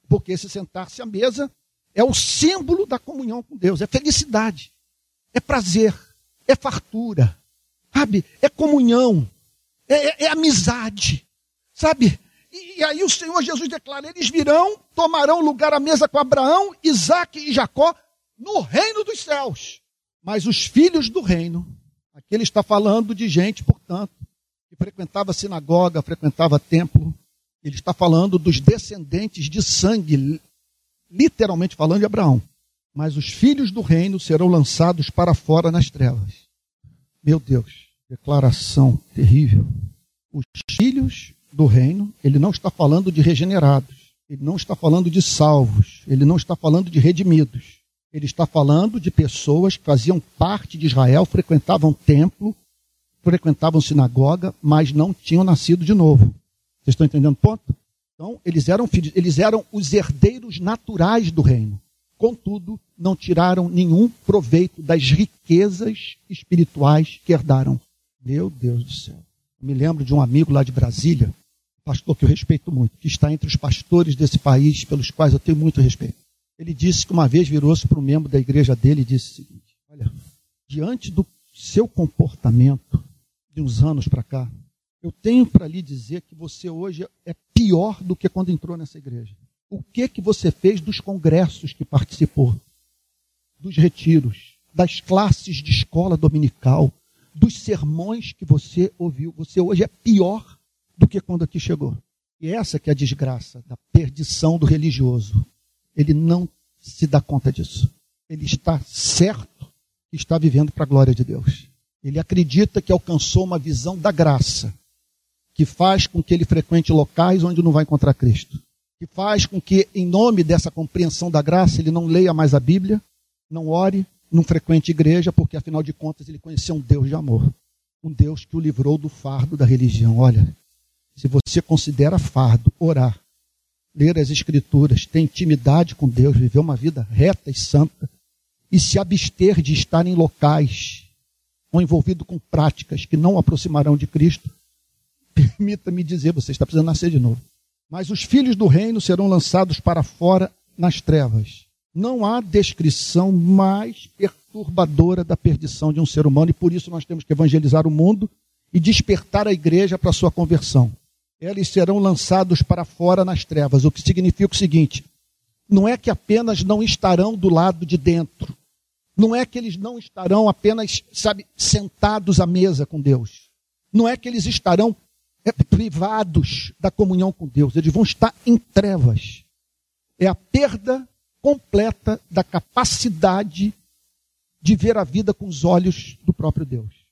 Porque esse sentar-se à mesa é o símbolo da comunhão com Deus. É felicidade. É prazer. É fartura. Sabe? É comunhão. É, é, é amizade. Sabe? E, aí o Senhor Jesus declara: eles virão, tomarão lugar à mesa com Abraão, Isaac e Jacó no reino dos céus. Mas os filhos do reino, aqui ele está falando de gente, portanto, que frequentava sinagoga, frequentava templo. Ele está falando dos descendentes de sangue, literalmente falando de Abraão. Mas os filhos do reino serão lançados para fora nas trevas. Meu Deus, declaração terrível. Os filhos do reino, ele não está falando de regenerados, ele não está falando de salvos, ele não está falando de redimidos. Ele está falando de pessoas que faziam parte de Israel, frequentavam templo, frequentavam sinagoga, mas não tinham nascido de novo. Vocês estão entendendo o ponto? Então, eles eram filhos, eles eram os herdeiros naturais do reino. Contudo, não tiraram nenhum proveito das riquezas espirituais que herdaram. Meu Deus do céu. me lembro de um amigo lá de Brasília, pastor que eu respeito muito, que está entre os pastores desse país, pelos quais eu tenho muito respeito. Ele disse que uma vez virou-se para um membro da igreja dele e disse o seguinte: Olha, diante do seu comportamento de uns anos para cá, eu tenho para lhe dizer que você hoje é pior do que quando entrou nessa igreja. O que que você fez dos congressos que participou, dos retiros, das classes de escola dominical, dos sermões que você ouviu? Você hoje é pior do que quando aqui chegou. E essa que é a desgraça da perdição do religioso. Ele não se dá conta disso. Ele está certo que está vivendo para a glória de Deus. Ele acredita que alcançou uma visão da graça, que faz com que ele frequente locais onde não vai encontrar Cristo. Que faz com que, em nome dessa compreensão da graça, ele não leia mais a Bíblia, não ore, não frequente igreja, porque afinal de contas ele conheceu um Deus de amor. Um Deus que o livrou do fardo da religião. Olha, se você considera fardo orar, ler as Escrituras, ter intimidade com Deus, viver uma vida reta e santa, e se abster de estar em locais ou envolvido com práticas que não o aproximarão de Cristo, *laughs* permita-me dizer, você está precisando nascer de novo. Mas os filhos do reino serão lançados para fora nas trevas. Não há descrição mais perturbadora da perdição de um ser humano e por isso nós temos que evangelizar o mundo e despertar a igreja para a sua conversão. Eles serão lançados para fora nas trevas, o que significa o seguinte: não é que apenas não estarão do lado de dentro, não é que eles não estarão apenas, sabe, sentados à mesa com Deus, não é que eles estarão é, privados da comunhão com Deus, eles vão estar em trevas. É a perda completa da capacidade de ver a vida com os olhos do próprio Deus.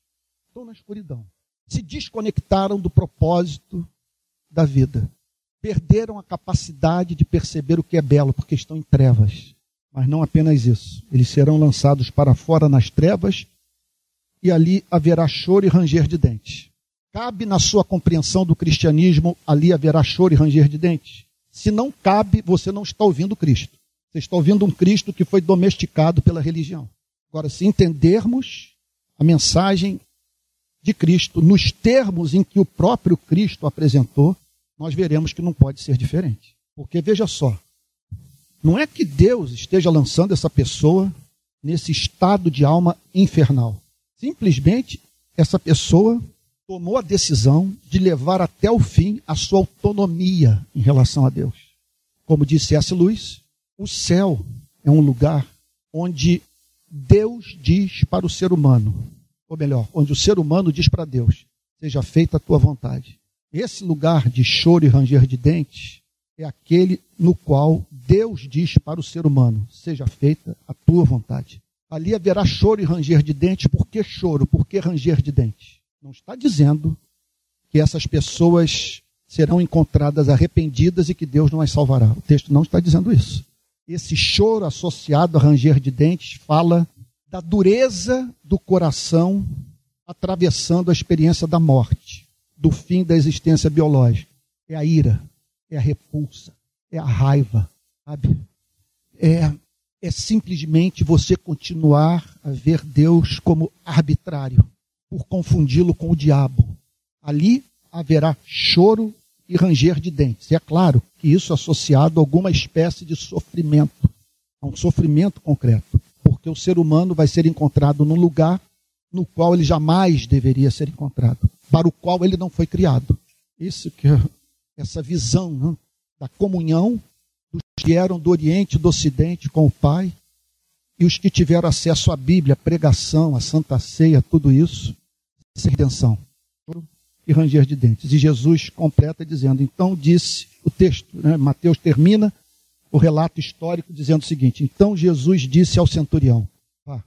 Estão na escuridão. Se desconectaram do propósito da vida. Perderam a capacidade de perceber o que é belo, porque estão em trevas. Mas não apenas isso. Eles serão lançados para fora nas trevas e ali haverá choro e ranger de dentes. Cabe na sua compreensão do cristianismo, ali haverá choro e ranger de dentes? Se não cabe, você não está ouvindo Cristo. Você está ouvindo um Cristo que foi domesticado pela religião. Agora, se entendermos a mensagem de Cristo nos termos em que o próprio Cristo apresentou, nós veremos que não pode ser diferente. Porque veja só, não é que Deus esteja lançando essa pessoa nesse estado de alma infernal. Simplesmente essa pessoa tomou a decisão de levar até o fim a sua autonomia em relação a Deus. Como disse S. Luz, o céu é um lugar onde Deus diz para o ser humano, ou melhor, onde o ser humano diz para Deus: seja feita a tua vontade. Esse lugar de choro e ranger de dentes é aquele no qual Deus diz para o ser humano: seja feita a tua vontade. Ali haverá choro e ranger de dentes. Por que choro? Por que ranger de dentes? Não está dizendo que essas pessoas serão encontradas arrependidas e que Deus não as salvará. O texto não está dizendo isso. Esse choro associado a ranger de dentes fala da dureza do coração atravessando a experiência da morte do fim da existência biológica. É a ira, é a repulsa, é a raiva, sabe? É, é simplesmente você continuar a ver Deus como arbitrário, por confundi-lo com o diabo. Ali haverá choro e ranger de dentes. E é claro que isso é associado a alguma espécie de sofrimento, a um sofrimento concreto, porque o ser humano vai ser encontrado num lugar no qual ele jamais deveria ser encontrado para o qual ele não foi criado. Isso que é essa visão né, da comunhão dos que eram do Oriente e do Ocidente com o Pai e os que tiveram acesso à Bíblia, a pregação, a Santa Ceia, tudo isso, essa redenção e ranger de dentes. E Jesus completa dizendo: então disse o texto, né, Mateus termina o relato histórico dizendo o seguinte: então Jesus disse ao centurião: ah,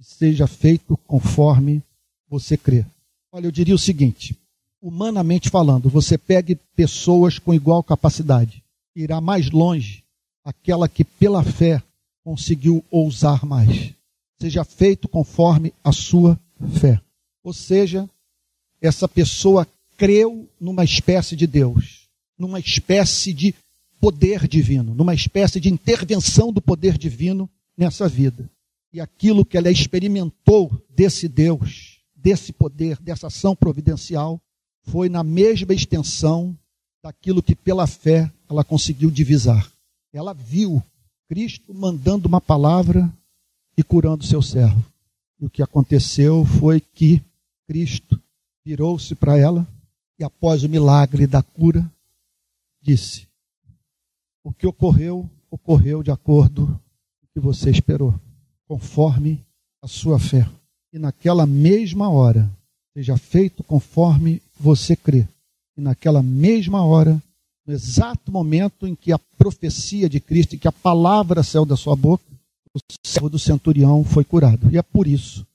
seja feito conforme você crê. Olha, eu diria o seguinte: humanamente falando, você pegue pessoas com igual capacidade, irá mais longe aquela que pela fé conseguiu ousar mais. Seja feito conforme a sua fé. Ou seja, essa pessoa creu numa espécie de Deus, numa espécie de poder divino, numa espécie de intervenção do poder divino nessa vida. E aquilo que ela experimentou desse Deus desse poder, dessa ação providencial, foi na mesma extensão daquilo que pela fé ela conseguiu divisar. Ela viu Cristo mandando uma palavra e curando seu servo. E o que aconteceu foi que Cristo virou-se para ela e, após o milagre da cura, disse: O que ocorreu, ocorreu de acordo com o que você esperou, conforme a sua fé e naquela mesma hora seja feito conforme você crê. E naquela mesma hora, no exato momento em que a profecia de Cristo, em que a palavra saiu da sua boca, o servo do centurião foi curado. E é por isso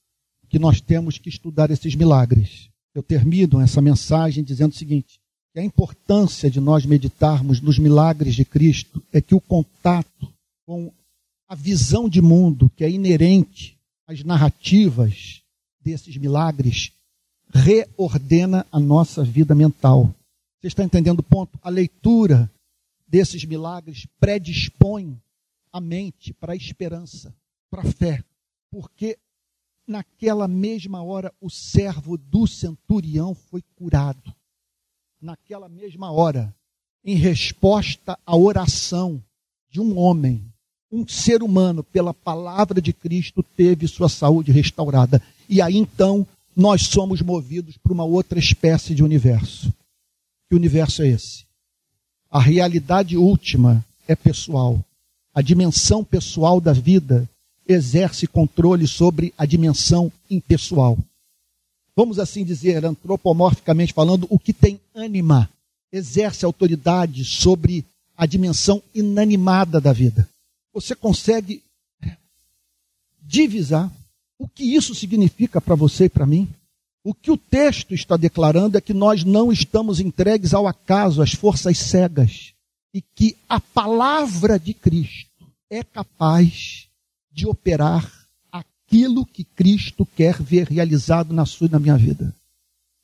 que nós temos que estudar esses milagres. Eu termino essa mensagem dizendo o seguinte: a importância de nós meditarmos nos milagres de Cristo é que o contato com a visão de mundo que é inerente as narrativas desses milagres reordena a nossa vida mental. Você está entendendo o ponto? A leitura desses milagres predispõe a mente para a esperança, para a fé, porque naquela mesma hora o servo do centurião foi curado. Naquela mesma hora, em resposta à oração de um homem um ser humano, pela palavra de Cristo, teve sua saúde restaurada. E aí então nós somos movidos para uma outra espécie de universo. Que universo é esse? A realidade última é pessoal. A dimensão pessoal da vida exerce controle sobre a dimensão impessoal. Vamos assim dizer, antropomorficamente falando, o que tem ânima exerce autoridade sobre a dimensão inanimada da vida. Você consegue divisar o que isso significa para você e para mim? O que o texto está declarando é que nós não estamos entregues ao acaso, às forças cegas, e que a palavra de Cristo é capaz de operar aquilo que Cristo quer ver realizado na sua e na minha vida.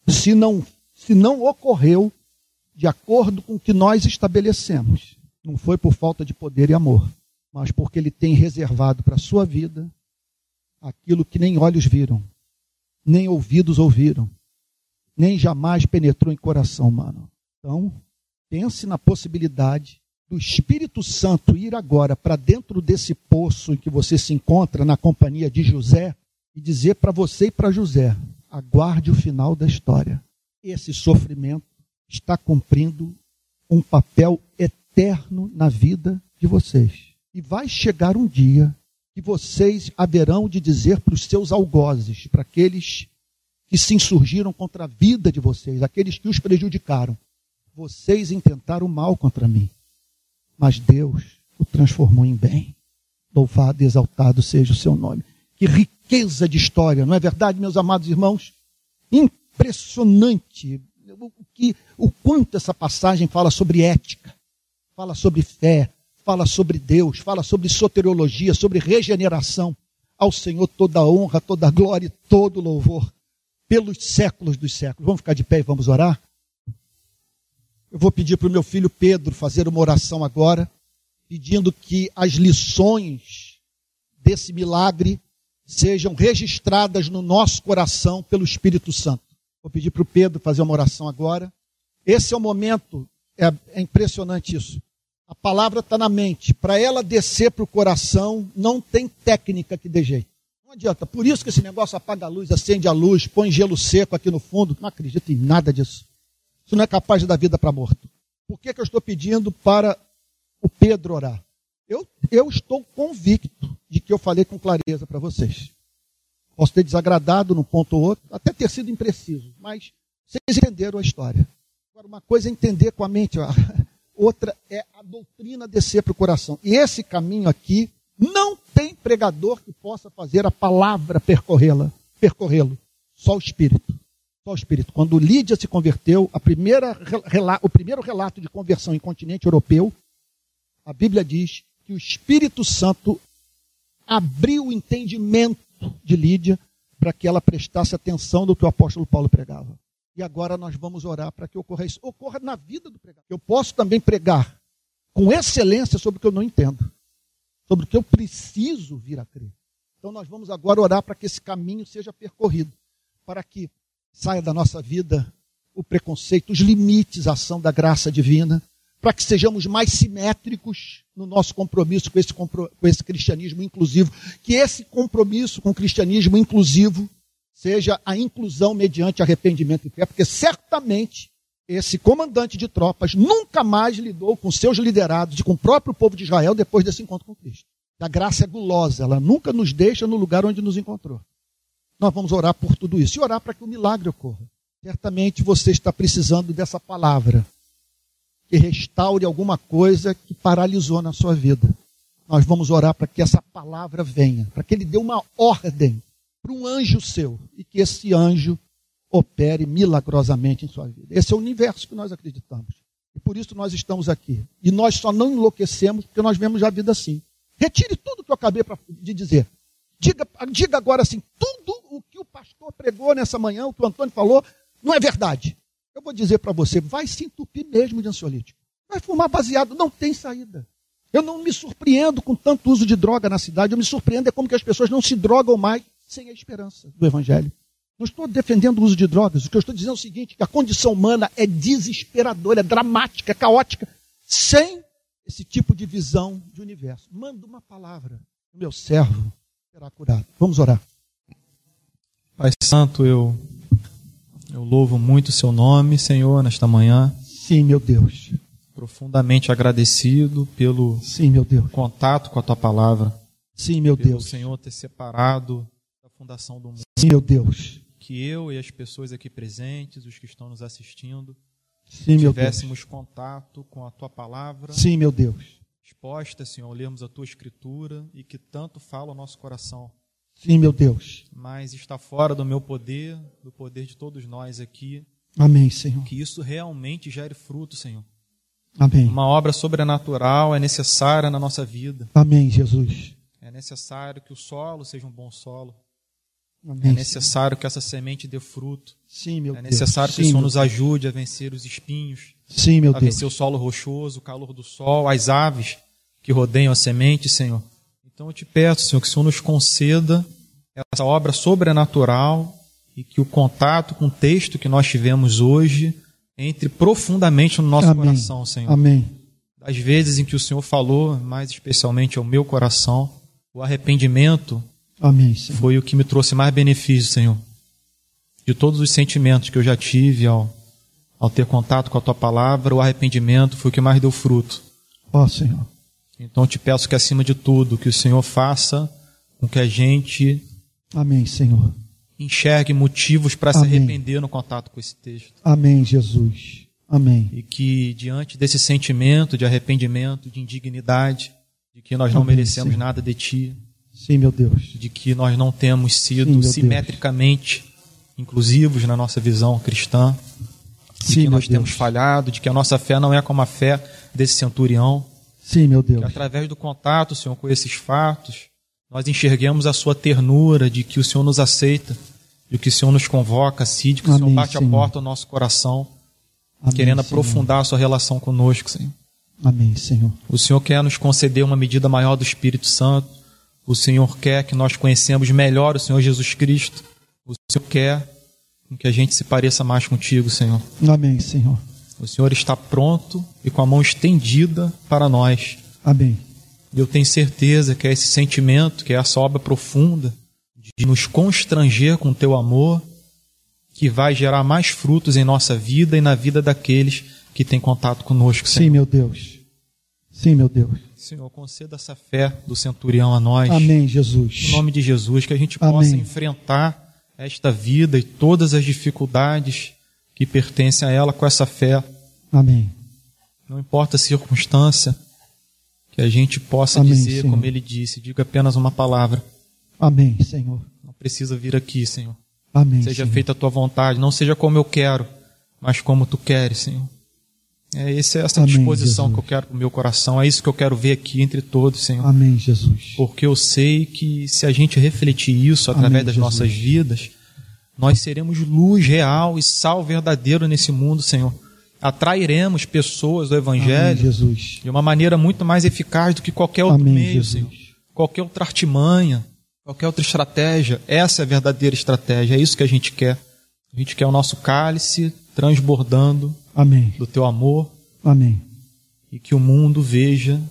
Se não, se não ocorreu de acordo com o que nós estabelecemos, não foi por falta de poder e amor, mas porque Ele tem reservado para a sua vida aquilo que nem olhos viram, nem ouvidos ouviram, nem jamais penetrou em coração humano. Então, pense na possibilidade do Espírito Santo ir agora para dentro desse poço em que você se encontra, na companhia de José, e dizer para você e para José: aguarde o final da história. Esse sofrimento está cumprindo um papel eterno na vida de vocês. E vai chegar um dia que vocês haverão de dizer para os seus algozes, para aqueles que se insurgiram contra a vida de vocês, aqueles que os prejudicaram: vocês intentaram mal contra mim mas Deus o transformou em bem. Louvado e exaltado seja o seu nome. Que riqueza de história, não é verdade, meus amados irmãos? Impressionante o, que, o quanto essa passagem fala sobre ética, fala sobre fé, fala sobre Deus, fala sobre soteriologia, sobre regeneração. Ao Senhor toda a honra, toda a glória e todo o louvor pelos séculos dos séculos. Vamos ficar de pé e vamos orar? Eu vou pedir para o meu filho Pedro fazer uma oração agora, pedindo que as lições desse milagre sejam registradas no nosso coração pelo Espírito Santo. Vou pedir para o Pedro fazer uma oração agora. Esse é o momento, é, é impressionante isso. A palavra está na mente. Para ela descer para o coração, não tem técnica que dê jeito. Não adianta. Por isso que esse negócio apaga a luz, acende a luz, põe gelo seco aqui no fundo. Não acredito em nada disso. Isso não é capaz de dar vida para morto. Por que, que eu estou pedindo para o Pedro orar? Eu, eu estou convicto de que eu falei com clareza para vocês. Posso ter desagradado num ponto ou outro, até ter sido impreciso, mas vocês entenderam a história. Agora, uma coisa é entender com a mente, *laughs* outra é a doutrina descer para o coração. E esse caminho aqui não tem pregador que possa fazer a palavra percorrê-la, percorrê-lo, só o Espírito. Só o Espírito. Quando Lídia se converteu, primeira, o primeiro relato de conversão em continente europeu, a Bíblia diz que o Espírito Santo abriu o entendimento de Lídia para que ela prestasse atenção do que o apóstolo Paulo pregava. E agora nós vamos orar para que ocorra isso. Ocorra na vida do pregador. Eu posso também pregar com excelência sobre o que eu não entendo, sobre o que eu preciso vir a crer. Então nós vamos agora orar para que esse caminho seja percorrido, para que saia da nossa vida o preconceito, os limites à ação da graça divina, para que sejamos mais simétricos no nosso compromisso com esse, com esse cristianismo inclusivo. Que esse compromisso com o cristianismo inclusivo seja a inclusão mediante arrependimento e fé, porque certamente esse comandante de tropas nunca mais lidou com seus liderados e com o próprio povo de Israel depois desse encontro com Cristo. A graça é gulosa, ela nunca nos deixa no lugar onde nos encontrou. Nós vamos orar por tudo isso e orar para que o milagre ocorra. Certamente você está precisando dessa palavra que restaure alguma coisa que paralisou na sua vida. Nós vamos orar para que essa palavra venha, para que ele dê uma ordem para um anjo seu e que esse anjo opere milagrosamente em sua vida. Esse é o universo que nós acreditamos. E por isso nós estamos aqui. E nós só não enlouquecemos porque nós vemos a vida assim. Retire tudo que eu acabei de dizer. Diga, diga agora assim: tudo o que o pastor pregou nessa manhã, o que o Antônio falou, não é verdade. Eu vou dizer para você: vai se entupir mesmo de ansiolítico. Vai fumar baseado, não tem saída. Eu não me surpreendo com tanto uso de droga na cidade, eu me surpreendo é como que as pessoas não se drogam mais sem a esperança do Evangelho. Não estou defendendo o uso de drogas, o que eu estou dizendo é o seguinte: que a condição humana é desesperadora, é dramática, é caótica, sem esse tipo de visão de universo. Manda uma palavra, o meu servo será curado. Vamos orar. Pai Santo, eu, eu louvo muito o seu nome, Senhor, nesta manhã. Sim, meu Deus. Profundamente agradecido pelo Sim, meu Deus. contato com a tua palavra. Sim, meu pelo Deus. Senhor ter separado fundação do mundo. Sim, meu Deus. Que eu e as pessoas aqui presentes, os que estão nos assistindo, Sim, tivéssemos contato com a tua palavra Sim, meu Deus. exposta, Senhor, ao lermos a tua escritura e que tanto fala ao nosso coração. Sim, meu Deus. Mas está fora do meu poder, do poder de todos nós aqui, Amém, Senhor. que isso realmente gere fruto, Senhor. Amém. Uma obra sobrenatural é necessária na nossa vida. Amém, Jesus. É necessário que o solo seja um bom solo. Amém. É necessário que essa semente dê fruto. Sim, meu É Deus. necessário que Sim, o Senhor nos ajude a vencer os espinhos, Sim, meu a Deus. vencer o solo rochoso, o calor do sol, as aves que rodeiam a semente, Senhor. Então eu te peço, Senhor, que o Senhor nos conceda essa obra sobrenatural e que o contato com o texto que nós tivemos hoje entre profundamente no nosso Amém. coração, Senhor. Amém. Das vezes em que o Senhor falou, mais especialmente ao meu coração, o arrependimento Amém, Senhor. foi o que me trouxe mais benefício, Senhor. De todos os sentimentos que eu já tive ao, ao ter contato com a tua palavra, o arrependimento foi o que mais deu fruto. Ó, Senhor. Então eu te peço que, acima de tudo, que o Senhor faça com que a gente Amém, Senhor. enxergue motivos para se arrepender no contato com esse texto. Amém, Jesus. Amém. E que, diante desse sentimento de arrependimento, de indignidade, de que nós não Amém, merecemos Senhor. nada de ti, Sim, meu Deus. de que nós não temos Sim, sido Deus. simetricamente inclusivos na nossa visão cristã, de Sim, que nós temos Deus. falhado, de que a nossa fé não é como a fé desse centurião, Sim, meu que Deus. através do contato, Senhor, com esses fatos, nós enxerguemos a sua ternura, de que o Senhor nos aceita, de que o Senhor nos convoca a si, de que o Senhor Amém, bate a Senhor. porta ao nosso coração, Amém, querendo Senhor. aprofundar a sua relação conosco, Senhor. Amém, Senhor. O Senhor quer nos conceder uma medida maior do Espírito Santo. O Senhor quer que nós conhecemos melhor o Senhor Jesus Cristo. O Senhor quer que a gente se pareça mais contigo, Senhor. Amém, Senhor. O Senhor está pronto e com a mão estendida para nós. Amém. E eu tenho certeza que é esse sentimento, que é essa obra profunda de nos constranger com o teu amor, que vai gerar mais frutos em nossa vida e na vida daqueles que têm contato conosco, Senhor. Sim, meu Deus. Sim, meu Deus. Senhor, conceda essa fé do centurião a nós. Amém, Em Jesus. nome de Jesus, que a gente Amém. possa enfrentar esta vida e todas as dificuldades que pertencem a ela com essa fé. Amém. Não importa a circunstância, que a gente possa Amém, dizer, Senhor. como ele disse, diga apenas uma palavra. Amém, Senhor. Não precisa vir aqui, Senhor. Amém. Seja Senhor. feita a tua vontade, não seja como eu quero, mas como tu queres, Senhor. É essa, é essa Amém, disposição Jesus. que eu quero para o meu coração, é isso que eu quero ver aqui entre todos, Senhor. Amém, Jesus. Porque eu sei que se a gente refletir isso através Amém, das Jesus. nossas vidas, nós seremos luz real e sal verdadeiro nesse mundo, Senhor. Atrairemos pessoas do Amém, Evangelho Jesus. de uma maneira muito mais eficaz do que qualquer outro Amém, meio, Jesus. Senhor. Qualquer outra artimanha, qualquer outra estratégia. Essa é a verdadeira estratégia, é isso que a gente quer. A gente quer o nosso cálice transbordando Amém. do teu amor Amém. e que o mundo veja,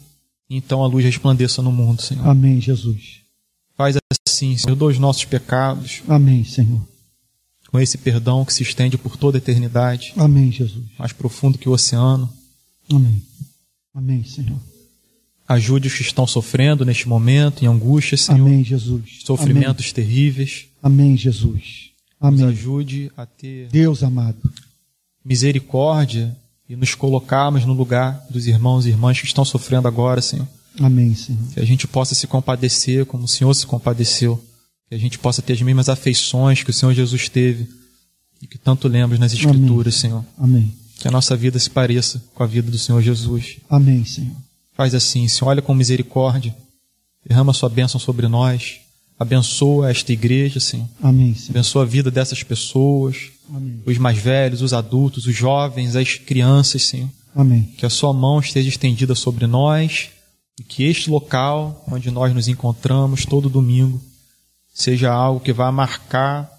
e então a luz resplandeça no mundo, Senhor. Amém, Jesus. Faz assim, Senhor, perdoa os nossos pecados, Amém, Senhor. com esse perdão que se estende por toda a eternidade, Amém, Jesus. mais profundo que o oceano. Amém. Amém, Senhor. Ajude os que estão sofrendo neste momento, em angústia, Senhor, Amém, Jesus. sofrimentos terríveis. Amém, Amém, Jesus. Nos Amém. ajude a ter Deus amado. Misericórdia e nos colocarmos no lugar dos irmãos e irmãs que estão sofrendo agora, Senhor. Amém, Senhor. Que a gente possa se compadecer como o Senhor se compadeceu. Que a gente possa ter as mesmas afeições que o Senhor Jesus teve e que tanto lemos nas Escrituras, Senhor. Amém. Que a nossa vida se pareça com a vida do Senhor Jesus. Amém, Senhor. Faz assim, Senhor, olha com misericórdia, derrama sua bênção sobre nós, abençoa esta igreja, Senhor, Amém, Senhor. abençoa a vida dessas pessoas, Amém. os mais velhos, os adultos, os jovens, as crianças, Senhor. Amém. Que a sua mão esteja estendida sobre nós e que este local onde nós nos encontramos todo domingo seja algo que vá marcar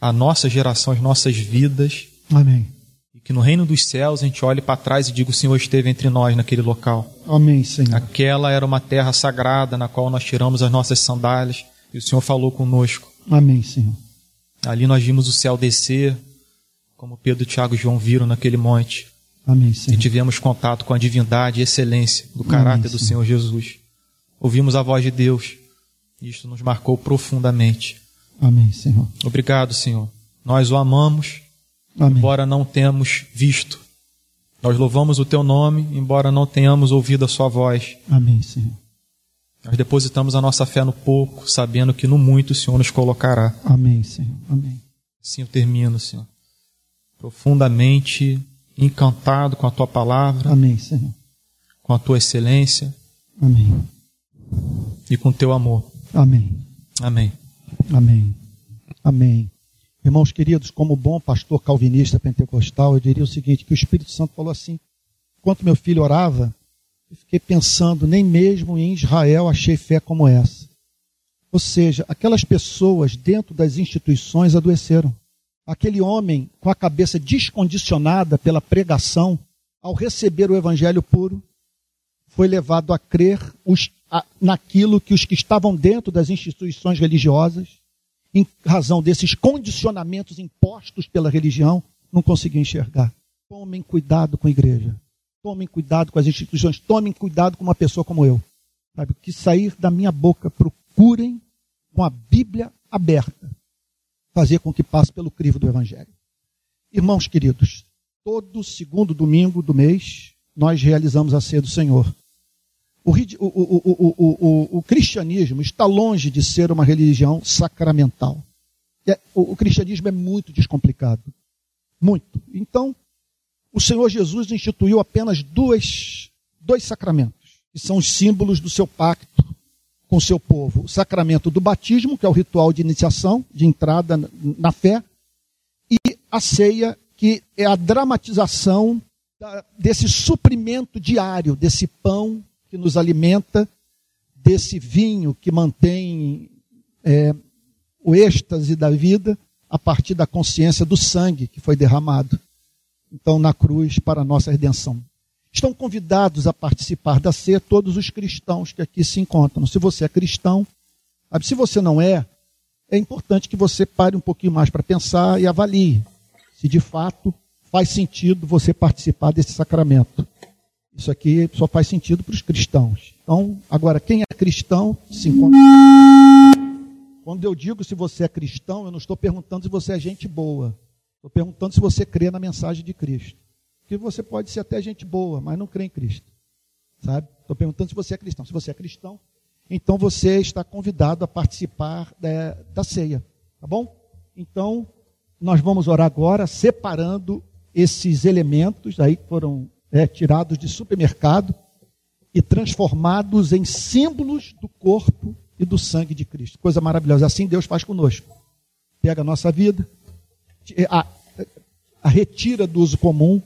a nossa geração, as nossas vidas Amém. e Que no reino dos céus a gente olhe para trás e diga: O Senhor esteve entre nós naquele local. Amém, Senhor. Aquela era uma terra sagrada na qual nós tiramos as nossas sandálias e o Senhor falou conosco. Amém, Senhor. Ali nós vimos o céu descer, como Pedro, Tiago e João viram naquele monte. Amém, E Senhor. tivemos contato com a divindade e excelência do caráter Amém, do Senhor. Jesus. Ouvimos a voz de Deus. E isto nos marcou profundamente. Amém, Senhor. Obrigado, Senhor. Nós o amamos, Amém. embora não tenhamos visto. Nós louvamos o teu nome, embora não tenhamos ouvido a sua voz. Amém, Senhor. Nós depositamos a nossa fé no pouco, sabendo que no muito o Senhor nos colocará. Amém, Senhor. Amém. Assim eu termino, Senhor. Profundamente encantado com a tua palavra, Amém, Senhor. com a tua excelência Amém. e com o teu amor. Amém. Amém. Amém. Amém. Irmãos queridos, como bom pastor calvinista pentecostal, eu diria o seguinte, que o Espírito Santo falou assim, enquanto meu filho orava, eu fiquei pensando, nem mesmo em Israel achei fé como essa. Ou seja, aquelas pessoas dentro das instituições adoeceram. Aquele homem com a cabeça descondicionada pela pregação, ao receber o evangelho puro, foi levado a crer os- a- naquilo que os que estavam dentro das instituições religiosas, em razão desses condicionamentos impostos pela religião, não conseguiam enxergar. Tomem cuidado com a igreja. Tomem cuidado com as instituições. Tomem cuidado com uma pessoa como eu. Sabe? O que sair da minha boca, procurem com a Bíblia aberta fazer com que passe pelo crivo do Evangelho. Irmãos queridos, todo segundo domingo do mês nós realizamos a ceia do Senhor. O, o- o- o- cristianismo está longe de ser uma religião sacramental. É- o, o cristianismo é muito descomplicado. Muito. Então, o Senhor Jesus instituiu apenas duas, dois sacramentos, que são os símbolos do seu pacto com seu povo. O sacramento do batismo, que é o ritual de iniciação, de entrada na- fé, e a ceia, que é a dramatização desse suprimento diário, desse pão que nos alimenta, desse vinho que mantém é, o êxtase da vida a partir da consciência do sangue que foi derramado, então, na cruz para a nossa redenção. Estão convidados a participar da ceia todos os cristãos que aqui se encontram. Se você é cristão, se você não é, é importante que você pare um pouquinho mais para pensar e avalie se de fato faz sentido você participar desse sacramento. Isso aqui só faz sentido para os cristãos. Então, agora, quem é cristão se encontra. Quando eu digo se você é cristão, eu não estou perguntando se você é gente boa. Estou perguntando se você crê na mensagem de Cristo. Porque você pode ser até gente boa, mas não crê em Cristo. Sabe? Estou perguntando se você é cristão. Se você é cristão, então você está convidado a participar da, da ceia. Tá bom? Então, nós vamos orar agora, separando esses elementos aí que foram é, tirados de supermercado e transformados em símbolos do corpo e do sangue de Cristo. Coisa maravilhosa. Assim Deus faz conosco. Pega a nossa vida, a, a retira do uso comum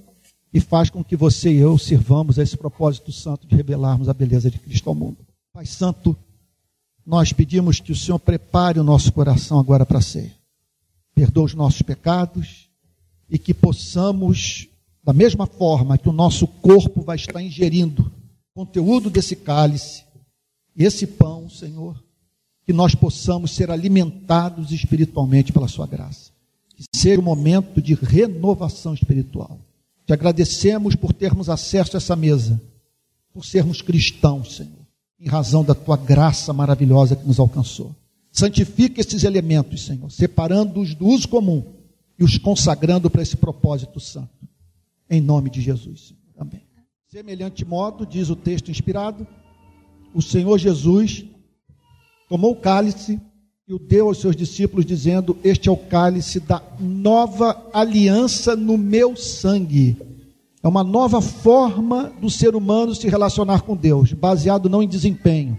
e faz com que você e eu sirvamos a esse propósito santo de revelarmos a beleza de Cristo ao mundo. Pai Santo, nós pedimos que o Senhor prepare o nosso coração agora para a ceia. Perdoa os nossos pecados e que possamos, da mesma forma que o nosso corpo vai estar ingerindo conteúdo desse cálice, esse pão, Senhor, que nós possamos ser alimentados espiritualmente pela Sua graça. Que seja um momento de renovação espiritual. Te agradecemos por termos acesso a essa mesa, por sermos cristãos, Senhor, em razão da Tua graça maravilhosa que nos alcançou. Santifica esses elementos, Senhor, separando-os do uso comum e os consagrando para esse propósito santo. Em nome de Jesus. Senhor. Amém. Semelhante modo, diz o texto inspirado, o Senhor Jesus tomou o cálice e o deu aos seus discípulos, dizendo: Este é o cálice da nova aliança no meu sangue. É uma nova forma do ser humano se relacionar com Deus, baseado não em desempenho,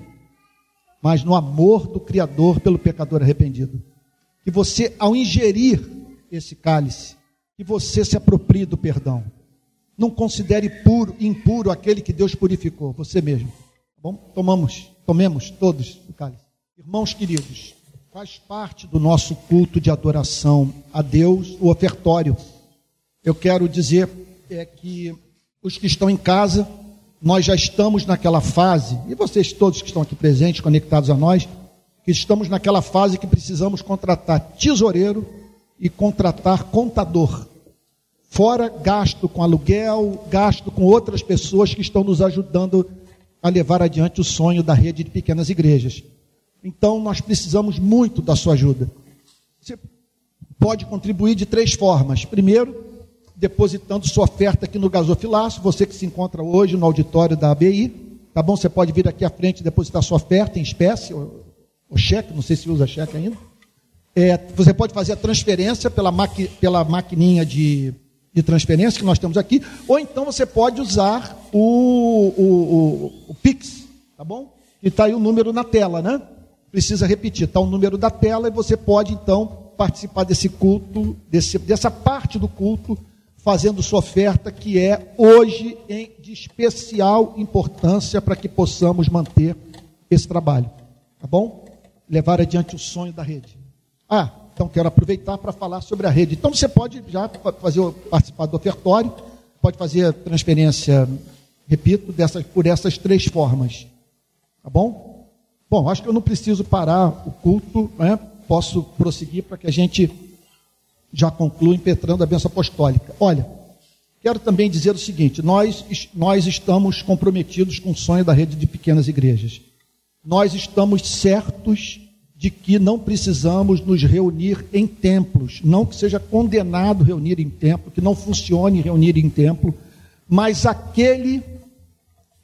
mas no amor do Criador pelo pecador arrependido. Que você, ao ingerir esse cálice, que você se aproprie do perdão. Não considere puro, impuro aquele que Deus purificou, você mesmo. Tá bom? Tomamos, tomemos todos o cálice. Irmãos queridos, faz parte do nosso culto de adoração a Deus o ofertório. eu quero dizer é que os que estão em casa, nós já estamos naquela fase, e vocês todos que estão aqui presentes, conectados a nós, que estamos naquela fase que precisamos contratar tesoureiro e contratar contador. Fora gasto com aluguel, gasto com outras pessoas que estão nos ajudando a levar adiante o sonho da rede de pequenas igrejas. Então nós precisamos muito da sua ajuda. Você pode contribuir de três formas. Primeiro, depositando sua oferta aqui no gasofilaço, você que se encontra hoje no auditório da ABI, tá bom? Você pode vir aqui à frente e depositar sua oferta em espécie, ou, ou cheque, não sei se usa cheque ainda. É, você pode fazer a transferência pela, maqui, pela maquininha de, de transferência que nós temos aqui, ou então você pode usar o, o, o, o Pix, tá bom? E está aí o número na tela, né? Precisa repetir, está o número da tela e você pode então participar desse culto, desse, dessa parte do culto fazendo sua oferta, que é hoje em, de especial importância para que possamos manter esse trabalho. Tá bom? Levar adiante o sonho da rede. Ah, então quero aproveitar para falar sobre a rede. Então você pode já fazer participar do ofertório, pode fazer transferência, repito, dessas, por essas três formas. Tá bom? Bom, acho que eu não preciso parar o culto, né? posso prosseguir para que a gente já concluo impetrando a benção apostólica. Olha, quero também dizer o seguinte: nós, nós estamos comprometidos com o sonho da rede de pequenas igrejas. Nós estamos certos de que não precisamos nos reunir em templos, não que seja condenado reunir em templo, que não funcione reunir em templo, mas aquele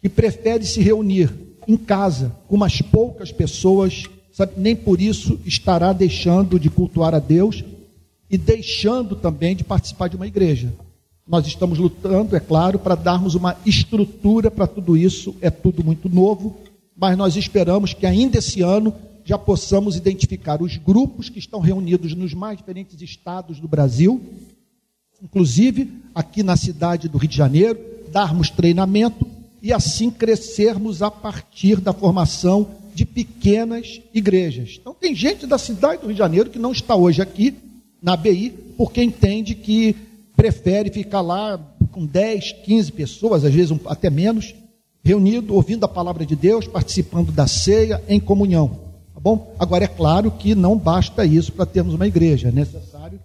que prefere se reunir em casa, com umas poucas pessoas, sabe, nem por isso estará deixando de cultuar a Deus e deixando também de participar de uma igreja. Nós estamos lutando, é claro, para darmos uma estrutura para tudo isso, é tudo muito novo, mas nós esperamos que ainda esse ano já possamos identificar os grupos que estão reunidos nos mais diferentes estados do Brasil, inclusive aqui na cidade do Rio de Janeiro, darmos treinamento e assim crescermos a partir da formação de pequenas igrejas. Então, tem gente da cidade do Rio de Janeiro que não está hoje aqui, na BI, porque entende que prefere ficar lá com 10, 15 pessoas, às vezes até menos, reunido, ouvindo a palavra de Deus, participando da ceia, em comunhão. Tá bom? Agora, é claro que não basta isso para termos uma igreja, é necessário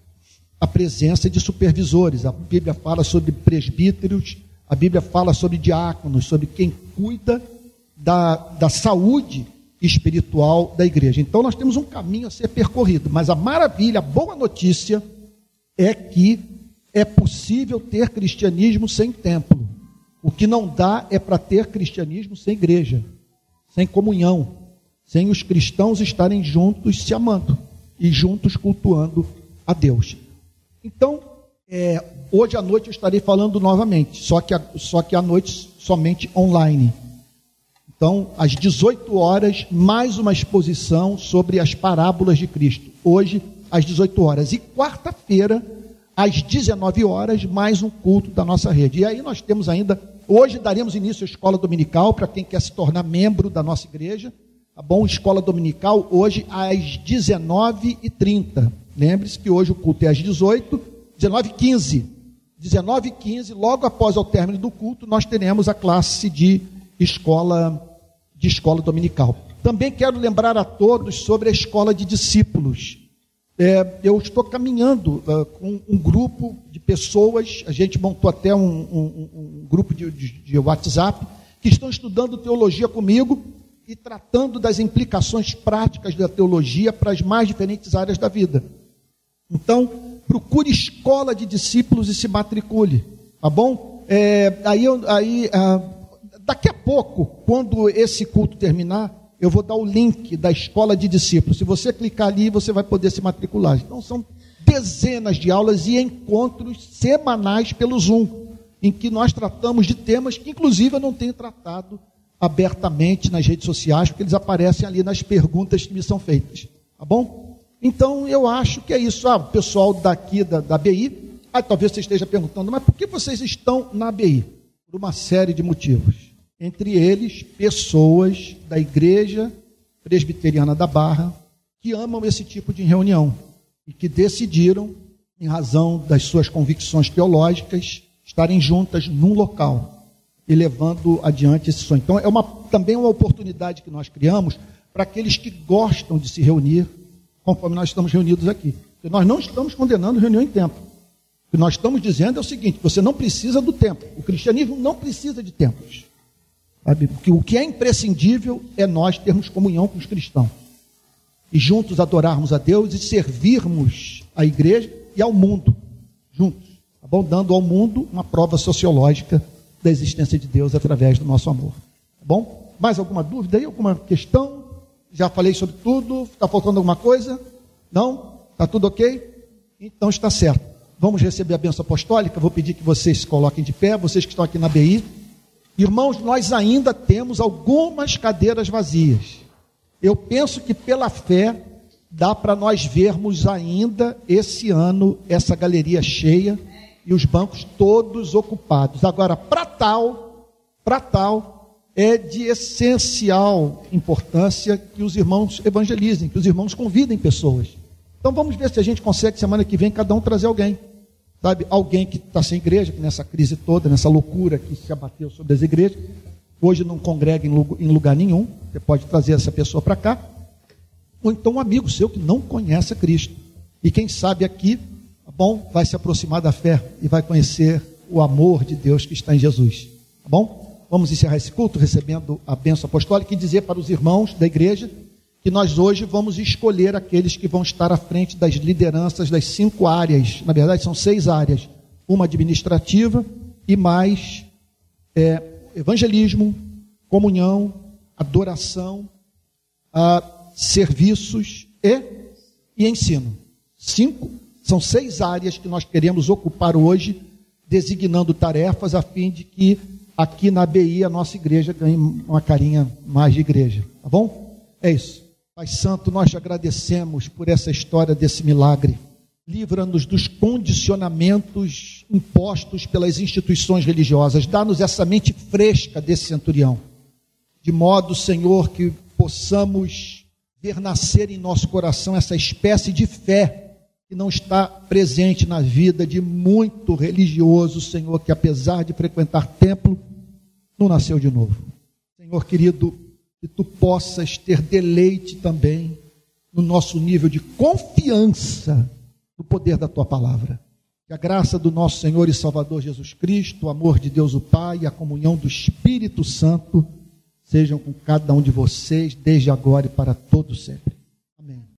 a presença de supervisores. A Bíblia fala sobre presbíteros, a Bíblia fala sobre diáconos, sobre quem cuida da, da saúde espiritual da igreja. Então nós temos um caminho a ser percorrido, mas a maravilha, a boa notícia é que é possível ter cristianismo sem templo. O que não dá é para ter cristianismo sem igreja, sem comunhão, sem os cristãos estarem juntos se amando e juntos cultuando a Deus. Então, é, hoje à noite eu estarei falando novamente, só que, só que à noite somente online. Então, às 18 horas, mais uma exposição sobre as parábolas de Cristo. Hoje, às 18 horas. E quarta-feira, às 19 horas, mais um culto da nossa rede. E aí nós temos ainda, hoje daremos início à escola dominical para quem quer se tornar membro da nossa igreja. Tá bom? Escola dominical, hoje às 19h30. Lembre-se que hoje o culto é às 18 19h15. 19h15, logo após o término do culto, nós teremos a classe de escola de escola dominical. Também quero lembrar a todos sobre a escola de discípulos. É, eu estou caminhando uh, com um grupo de pessoas, a gente montou até um, um, um grupo de, de, de WhatsApp, que estão estudando teologia comigo e tratando das implicações práticas da teologia para as mais diferentes áreas da vida. Então, procure escola de discípulos e se matricule, tá bom? É, aí, aí ah, Daqui a pouco, quando esse culto terminar, eu vou dar o link da escola de discípulos. Se você clicar ali, você vai poder se matricular. Então, são dezenas de aulas e encontros semanais pelo Zoom, em que nós tratamos de temas que, inclusive, eu não tenho tratado abertamente nas redes sociais, porque eles aparecem ali nas perguntas que me são feitas. Tá bom? Então, eu acho que é isso. Ah, o pessoal daqui da, da BI, ah, talvez você esteja perguntando, mas por que vocês estão na BI? Por uma série de motivos entre eles pessoas da Igreja Presbiteriana da Barra que amam esse tipo de reunião e que decidiram em razão das suas convicções teológicas, estarem juntas num local e levando adiante esse sonho. Então, é uma, também uma oportunidade que nós criamos para aqueles que gostam de se reunir, conforme nós estamos reunidos aqui. E nós não estamos condenando reunião em templo. O que nós estamos dizendo é o seguinte: você não precisa do templo. O cristianismo não precisa de templos. Sabe? Porque o que é imprescindível é nós termos comunhão com os cristãos. E juntos adorarmos a Deus e servirmos a igreja e ao mundo. Juntos. Tá bom? Dando ao mundo uma prova sociológica da existência de Deus através do nosso amor. Tá bom? Mais alguma dúvida aí? Alguma questão? Já falei sobre tudo. Está faltando alguma coisa? Não? Está tudo ok? Então está certo. Vamos receber a benção apostólica. Vou pedir que vocês se coloquem de pé, vocês que estão aqui na BI. Irmãos, nós ainda temos algumas cadeiras vazias. Eu penso que pela fé dá para nós vermos ainda esse ano essa galeria cheia e os bancos todos ocupados. Agora, para tal, para tal, é de essencial importância que os irmãos evangelizem, que os irmãos convidem pessoas. Então vamos ver se a gente consegue semana que vem cada um trazer alguém. Sabe, alguém que está sem igreja, que nessa crise toda, nessa loucura que se abateu sobre as igrejas, hoje não congrega em lugar nenhum, você pode trazer essa pessoa para cá, ou então um amigo seu que não conhece a Cristo. E quem sabe aqui, tá bom, vai se aproximar da fé e vai conhecer o amor de Deus que está em Jesus. Tá bom? Vamos encerrar esse culto recebendo a bênção apostólica e dizer para os irmãos da igreja que nós hoje vamos escolher aqueles que vão estar à frente das lideranças das cinco áreas. Na verdade, são seis áreas: uma administrativa e mais é, evangelismo, comunhão, adoração, a, serviços e, e ensino. Cinco são seis áreas que nós queremos ocupar hoje, designando tarefas a fim de que aqui na BI a nossa igreja ganhe uma carinha mais de igreja. Tá bom? É isso. Pai Santo, nós te agradecemos por essa história desse milagre. Livra-nos dos condicionamentos impostos pelas instituições religiosas. Dá-nos essa mente fresca desse centurião. De modo, Senhor, que possamos ver nascer em nosso coração essa espécie de fé que não está presente na vida de muito religioso, Senhor, que apesar de frequentar templo, não nasceu de novo. Senhor querido, que tu possas ter deleite também no nosso nível de confiança no poder da tua palavra. Que a graça do nosso Senhor e Salvador Jesus Cristo, o amor de Deus o Pai e a comunhão do Espírito Santo sejam com cada um de vocês, desde agora e para todo sempre.